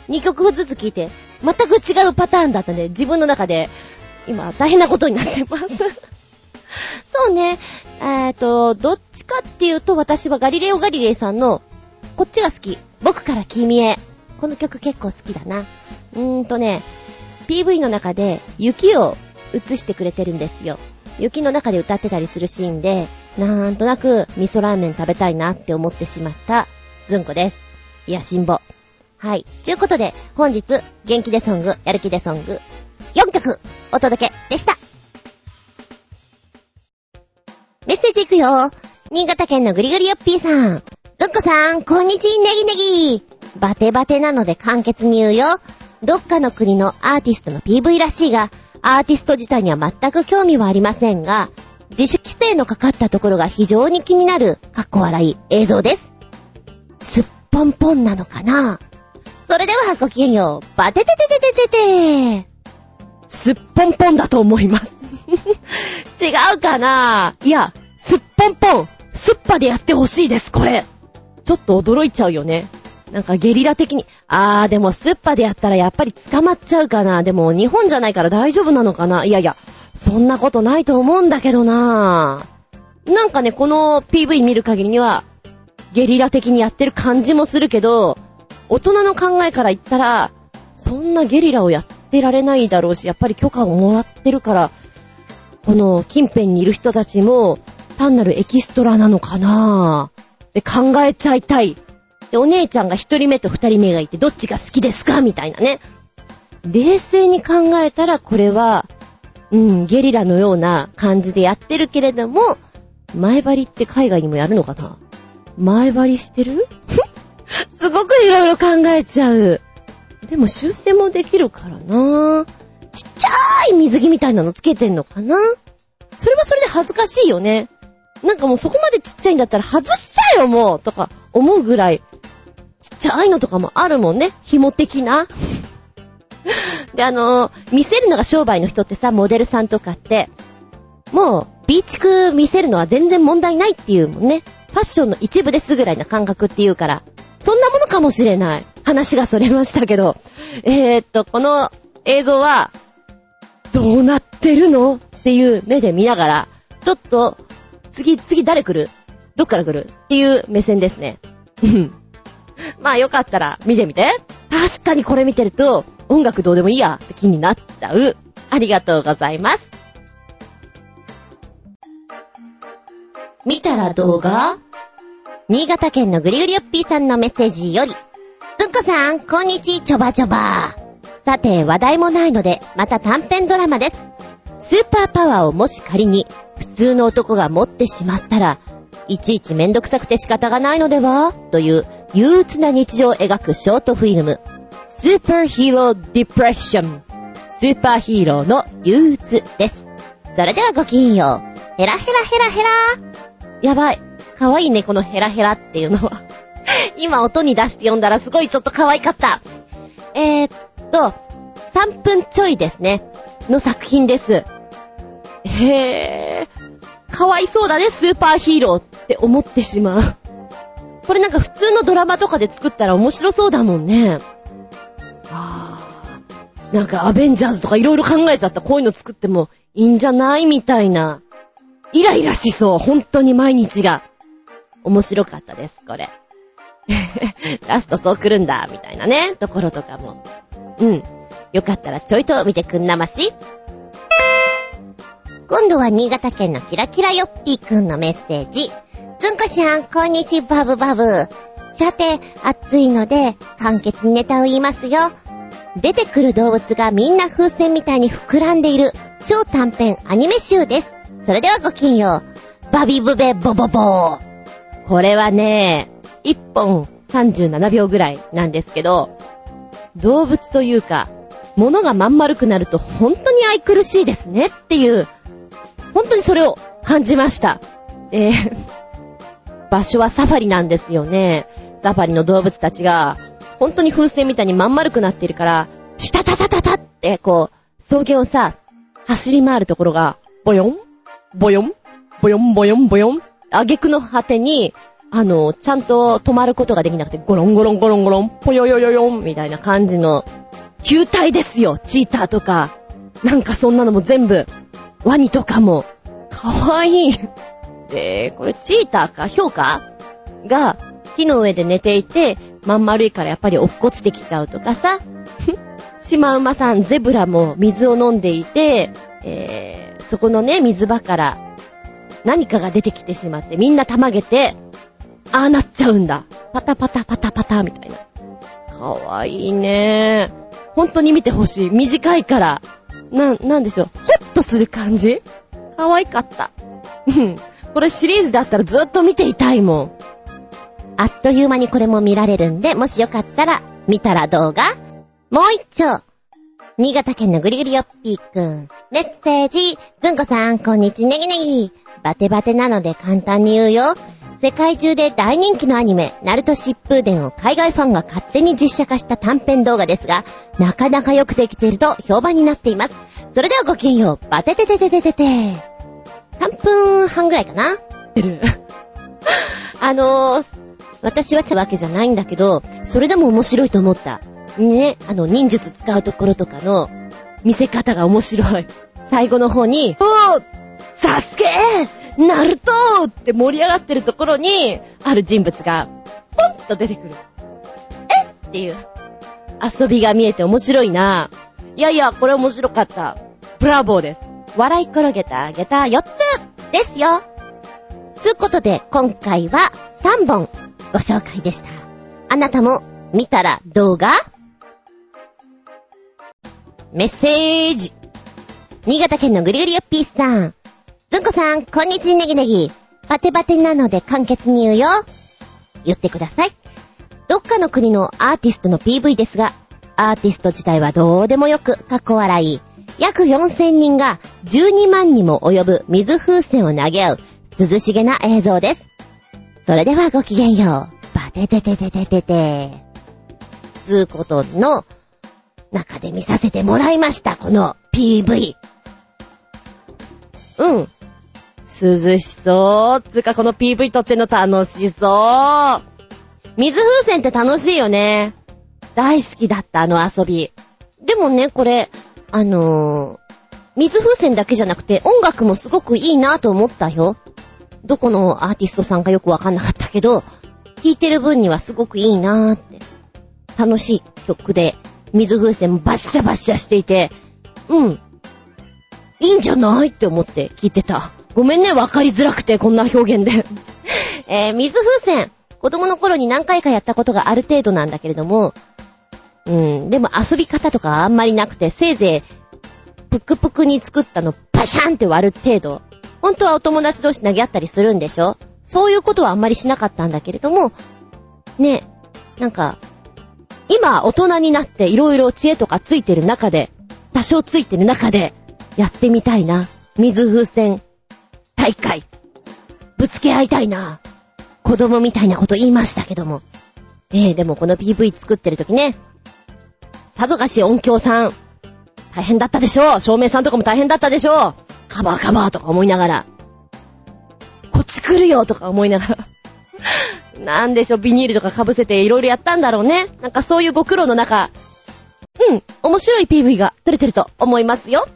2曲ずつ聴いて、全く違うパターンだったんで、自分の中で、今、大変なことになってます そうね、えっ、ー、と、どっちかっていうと、私はガリレオガリレイさんの、こっちが好き。僕から君へ。この曲結構好きだな。うーんとね、PV の中で雪を映してくれてるんですよ。雪の中で歌ってたりするシーンで、なんとなく味噌ラーメン食べたいなって思ってしまったずんこです。いや、しんぼ。はい。ちゅうことで、本日、元気でソング、やる気でソング、4曲、お届けでした。メッセージいくよ。新潟県のぐりぐりよっぴーさん。ずっこさん、こんにちは、ネギネギ。バテバテなので簡潔に言うよ。どっかの国のアーティストの PV らしいが、アーティスト自体には全く興味はありませんが、自主規制のかかったところが非常に気になる、かっこ笑い映像です。すっぽんぽんなのかなそれではごきげんよう。バテテテテテテテすっぽんぽんだと思います。違うかな？いや、すっぽんぽん、すっぱでやってほしいです、これ。ちょっと驚いちゃうよね。なんかゲリラ的に、あーでもスッパでやったらやっぱり捕まっちゃうかな。でも日本じゃないから大丈夫なのかな？いやいや、そんなことないと思うんだけどななんかね、この PV 見る限りには、ゲリラ的にやってる感じもするけど、大人の考えから言ったら、そんなゲリラをやってられないだろうし、やっぱり許可をもらってるから、この近辺にいる人たちも単なるエキストラなのかな？って考えちゃいたい。で、お姉ちゃんが一人目と二人目がいて、どっちが好きですか？みたいなね。冷静に考えたら、これは、うん、ゲリラのような感じでやってるけれども、前張りって海外にもやるのかな？前張りしてる？すごくいろいろ考えちゃう。でも修正もできるからなちっちゃーい水着みたいなのつけてんのかなそれはそれで恥ずかしいよね。なんかもうそこまでちっちゃいんだったら外しちゃえよもうとか思うぐらい、ちっちゃいのとかもあるもんね。紐的な。で、あの見せるのが商売の人ってさ、モデルさんとかって、もう、ビーチク見せるのは全然問題ないっていうもんね。ファッションの一部ですぐらいな感覚っていうから。そんなものかもしれない。話がそれましたけど。えー、っと、この映像は、どうなってるの？っていう目で見ながら、ちょっと、次、次誰来る？どっから来る？っていう目線ですね。まあよかったら見てみて。確かにこれ見てると、音楽どうでもいいやって気になっちゃう。ありがとうございます。見たら動画？新潟県のぐりぐりよっぴーさんのメッセージより、つんこさん、こんにち、ちょばちょば。さて、話題もないので、また短編ドラマです。スーパーパワーをもし仮に、普通の男が持ってしまったら、いちいちめんどくさくて仕方がないのでは？という憂鬱な日常を描くショートフィルム、スーパーヒーローディプレッション。スーパーヒーローの憂鬱です。それではごきんよう。ヘラヘラヘラヘラやばい。かわいいね、このヘラヘラっていうのは。今音に出して読んだらすごいちょっと可愛かった。えー、っと、3分ちょいですね。の作品です。へぇー。かわいそうだね、スーパーヒーローって思ってしまう。これなんか普通のドラマとかで作ったら面白そうだもんね。あー。なんかアベンジャーズとか色々考えちゃった。こういうの作ってもいいんじゃないみたいな。イライラしそう。本当に毎日が。面白かったです、これ。ラストそう来るんだ、みたいなね、ところとかも。うん。よかったらちょいと見てくんなまし。今度は新潟県のキラキラよっぴーくんのメッセージ。ずんこしゃん、こんにちバブバブ。さて、暑いので、簡潔にネタを言いますよ。出てくる動物がみんな風船みたいに膨らんでいる超短編アニメ集です。それではごきんよう。バビブベボボボー。これはね、1本37秒ぐらいなんですけど、動物というか、物がまん丸くなると本当に愛くるしいですねっていう、本当にそれを感じました。えー、場所はサファリなんですよね。サファリの動物たちが、本当に風船みたいにまん丸くなってるから、シュタタタタタって、こう、草原をさ、走り回るところが、ボヨンボヨンボヨンボヨンボヨン挙句の果てに、あの、ちゃんと止まることができなくて、ゴロンゴロンゴロンゴロン、ぽよよよよん、みたいな感じの、球体ですよ、チーターとか。なんかそんなのも全部、ワニとかも、かわいい。で、これチーターか、ヒョウか？が、木の上で寝ていて、まん丸いからやっぱり落っこちてきちゃうとかさ。シマウマさん、ゼブラも水を飲んでいて、えー、そこのね、水場から何かが出てきてしまって、みんなたまげて、ああなっちゃうんだ。パタパタパタパタみたいな。かわいいね本当に見てほしい。短いから。な、なんでしょう。ホッとする感じかわいかった。うん。これシリーズだったらずっと見ていたいもん。あっという間にこれも見られるんで、もしよかったら、見たら動画もう一丁。新潟県のぐりぐりよっぴーくん。メッセージ。ずんこさん、こんにちねぎねぎ。バテバテなので簡単に言うよ。世界中で大人気のアニメ、ナルト疾風伝を海外ファンが勝手に実写化した短編動画ですが、なかなかよくできていると評判になっています。それではごきげんよう、バテテテテテテテ。3分半ぐらいかなてる。あのー、私はちゃわけじゃないんだけど、それでも面白いと思った。ね、あの、忍術使うところとかの見せ方が面白い。最後の方に、おーサスケナルトって盛り上がってるところに、ある人物が、ポンと出てくる。え？っていう。遊びが見えて面白いな。いやいや、これ面白かった。ブラボーです。笑い転げた下駄4つですよ。つうことで、今回は3本ご紹介でした。あなたも見たら動画メッセージ新潟県のぐりぐりよっぴーさん。ずんこさん、こんにちネギネギ。バテバテなので簡潔に言うよ。言ってください。どっかの国のアーティストの PV ですが、アーティスト自体はどうでもよく、過去笑い。約4000人が12万にも及ぶ水風船を投げ合う涼しげな映像です。それではごきげんよう。バテテテテテテテ。つうことの中で見させてもらいました、この PV。うん。涼しそう。つうかこの PV 撮ってんの楽しそう。水風船って楽しいよね。大好きだったあの遊び。でもね、これ、あのー、水風船だけじゃなくて音楽もすごくいいなと思ったよ。どこのアーティストさんかよくわかんなかったけど、弾いてる分にはすごくいいなーって。楽しい曲で、水風船もバッシャバッシャしていて、うん。いいんじゃないって思って聞いてた。ごめんね、わかりづらくて、こんな表現で。えー、水風船。子供の頃に何回かやったことがある程度なんだけれども、うん、でも遊び方とかあんまりなくて、せいぜい、ぷくぷくに作ったのパシャンって割る程度。本当はお友達同士投げ合ったりするんでしょ？そういうことはあんまりしなかったんだけれども、ね、なんか、今大人になっていろいろ知恵とかついてる中で、多少ついてる中で、やってみたいな。水風船大会。ぶつけ合いたいな。子供みたいなこと言いましたけども。ええー、でもこの PV 作ってる時ね、さぞかし音響さん、大変だったでしょう。照明さんとかも大変だったでしょう。カバーカバーとか思いながら。こっち来るよとか思いながら。なんでしょう、ビニールとか被せていろいろやったんだろうね。なんかそういうご苦労の中、うん、面白い PV が撮れてると思いますよ。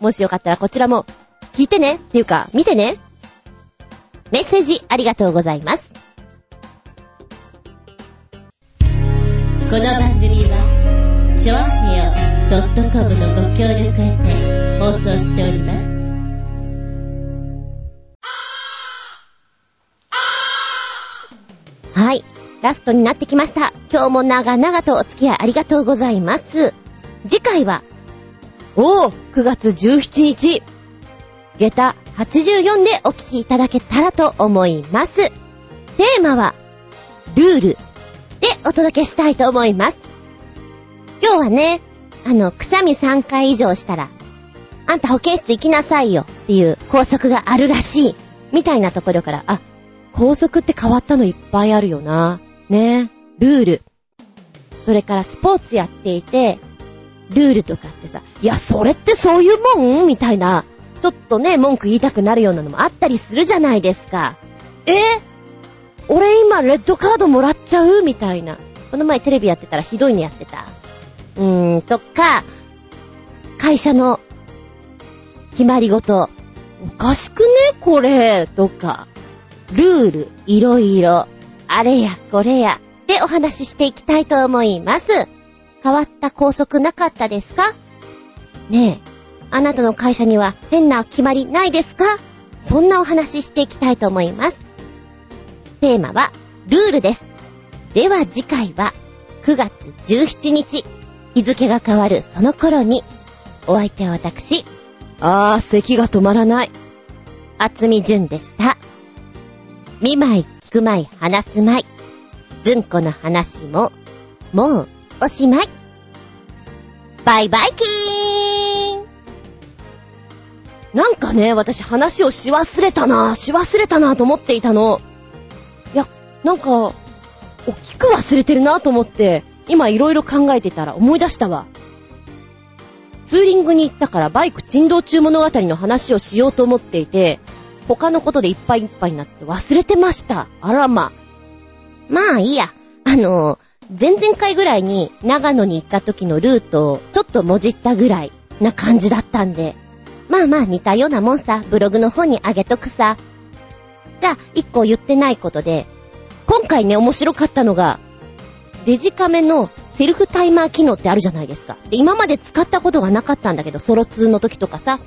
もしよかったらこちらも聞いてねっていうか、見てね。メッセージありがとうございます。この番組は、ちょあへよ .com のご協力へて放送しております。はい。ラストになってきました。今日も長々とお付き合いありがとうございます。次回は、おー !9 月17日、下駄84でお聞きいただけたらと思います。テーマは、ルールでお届けしたいと思います。今日はね、あの、くしゃみ3回以上したら、あんた保健室行きなさいよっていう校則があるらしい、みたいなところから、あ、校則って変わったのいっぱいあるよな。ね。ルール。それからスポーツやっていて、ルールとかってさ、いや、それってそういうもん？みたいな、ちょっとね、文句言いたくなるようなのもあったりするじゃないですか。え？俺今レッドカードもらっちゃう？みたいな。この前テレビやってたらひどいのやってた。うーん、とか、会社の決まりごと、おかしくね？これ、とか、ルール、いろいろ、あれやこれや、でお話ししていきたいと思います。変わった校則なかったですか？ねえ、あなたの会社には変な決まりないですか？そんなお話ししていきたいと思います。テーマは、ルールです。では次回は、9月17日、日付が変わるその頃に、お相手は私、あー、咳が止まらない。厚み純でした。見舞い、聞く舞い、話す舞い。ずんこの話も、もう、おしまい。バイバイキーンなんかね、私話をし忘れたな、し忘れたなと思っていたの。いや、なんか、大きく忘れてるなと思って、今いろいろ考えてたら思い出したわ。ツーリングに行ったからバイク珍道中物語の話をしようと思っていて、他のことでいっぱいいっぱいになって忘れてました。あらま。まあいいや。あの前々回ぐらいに長野に行った時のルートをちょっともじったぐらいな感じだったんで。まあまあ似たようなもんさ、ブログの方にあげとくさ。じゃあ、一個言ってないことで、今回ね、面白かったのが、デジカメのセルフタイマー機能ってあるじゃないですか。で、今まで使ったことがなかったんだけど、ソロ2の時とかさ、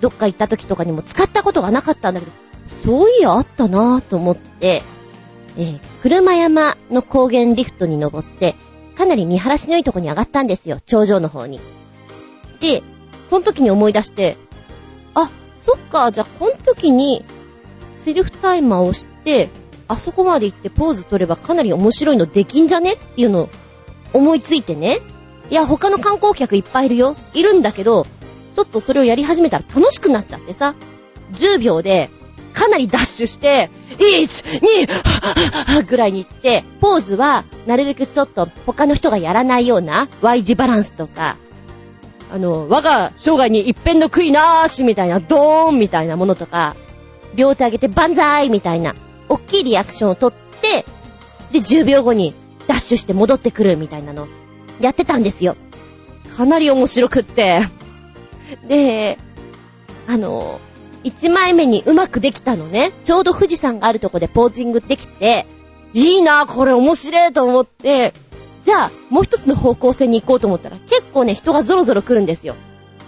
どっか行った時とかにも使ったことがなかったんだけど、そういやあったなぁと思って、えー、車山の高原リフトに登って、かなり見晴らしのいいとこに上がったんですよ、頂上の方に。で、その時に思い出して、あ、そっか、じゃあこの時に、セルフタイマーをして、あそこまで行ってポーズ取ればかなり面白いのできんじゃね？っていうのを思いついてね。いや、他の観光客いっぱいいるよ。いるんだけど、ちょっとそれをやり始めたら楽しくなっちゃってさ。10秒で、かなりダッシュして、1、2、ぐらいに行って、ポーズは、なるべくちょっと他の人がやらないような Y 字バランスとか、あの、我が生涯に一辺の悔いなーしみたいな、ドーンみたいなものとか、両手上げて万歳みたいな、大きいリアクションをとって、で、10秒後にダッシュして戻ってくるみたいなの、やってたんですよ。かなり面白くって。で、あの、1枚目にうまくできたのね。ちょうど富士山があるとこでポージングできて、いいな、これ面白いと思って、じゃあ、もう一つの方向性に行こうと思ったら、結構ね、人がゾロゾロ来るんですよ。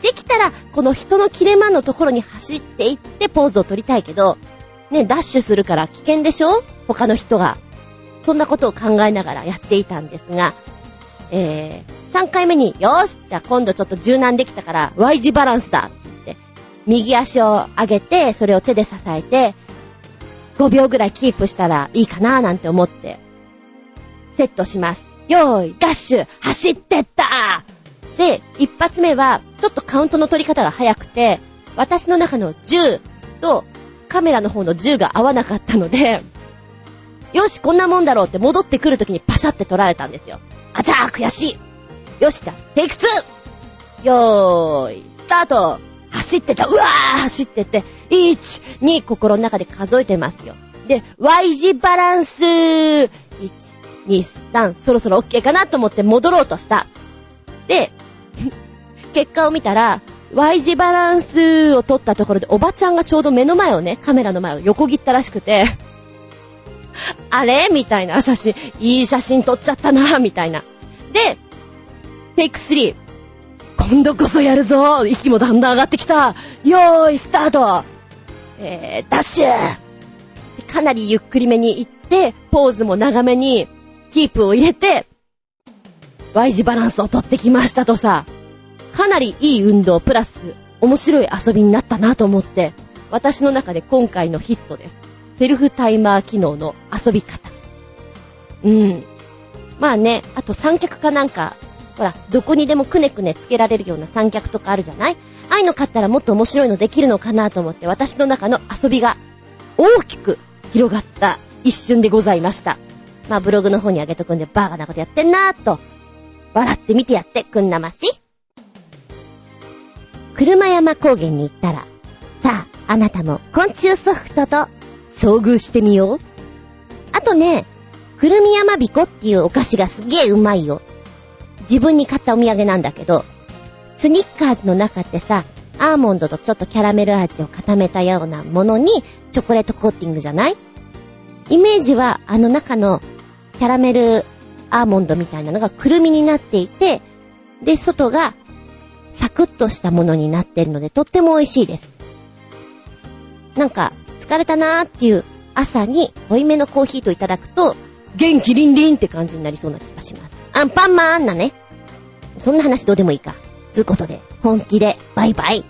できたら、この人の切れ間のところに走っていってポーズを取りたいけど、ね、ダッシュするから危険でしょ？他の人が。そんなことを考えながらやっていたんですが、えー、3回目に、よし、じゃあ今度ちょっと柔軟できたから、Y 字バランスだってって、右足を上げて、それを手で支えて、5秒ぐらいキープしたらいいかななんて思って、セットします。よーい、ダッシュ、走ってったで、一発目は、ちょっとカウントの取り方が早くて、私の中の10とカメラの方の10が合わなかったので、よし、こんなもんだろうって戻ってくるときにパシャって取られたんですよ。あちゃー悔しいよし、じゃテイク 2! よーい、スタート走ってたうわー走ってって、1、2心の中で数えてますよ。で、Y 字バランス !1、2、3、そろそろ OK かなと思って戻ろうとした。で、結果を見たら、Y 字バランスを取ったところでおばちゃんがちょうど目の前をね、カメラの前を横切ったらしくて、あれ？みたいな写真、いい写真撮っちゃったな、みたいな。で、テイク3。今度こそやるぞ息もだんだん上がってきたよーい、スタートえー、ダッシュかなりゆっくりめに行って、ポーズも長めに、キープを入れて、Y 字バランスを取ってきましたとさ、かなりいい運動プラス面白い遊びになったなと思って、私の中で今回のヒットです。セルフタイマー機能の遊び方。うん。まあね、あと三脚かなんか、ほら、どこにでもくねくねつけられるような三脚とかあるじゃない？ああいうの買ったらもっと面白いのできるのかなと思って私の中の遊びが大きく広がった一瞬でございました。まあブログの方にあげとくんでバーガーなことやってんなーと、笑ってみてやってくんなまし。車山高原に行ったら、さあ、あなたも昆虫ソフトと遭遇してみよう。あとね、くるみ山彦っていうお菓子がすげえうまいよ。自分に買ったお土産なんだけど、スニッカーズの中ってさ、アーモンドとちょっとキャラメル味を固めたようなものにチョコレートコーティングじゃない？イメージはあの中のキャラメルアーモンドみたいなのがくるみになっていて、で、外がサクッとしたものになってるので、とっても美味しいです。なんか、疲れたなーっていう朝に濃いめのコーヒーといただくと、元気リンリンって感じになりそうな気がします。アンパンマンなね。そんな話どうでもいいか。つうことで、本気で、バイバイ。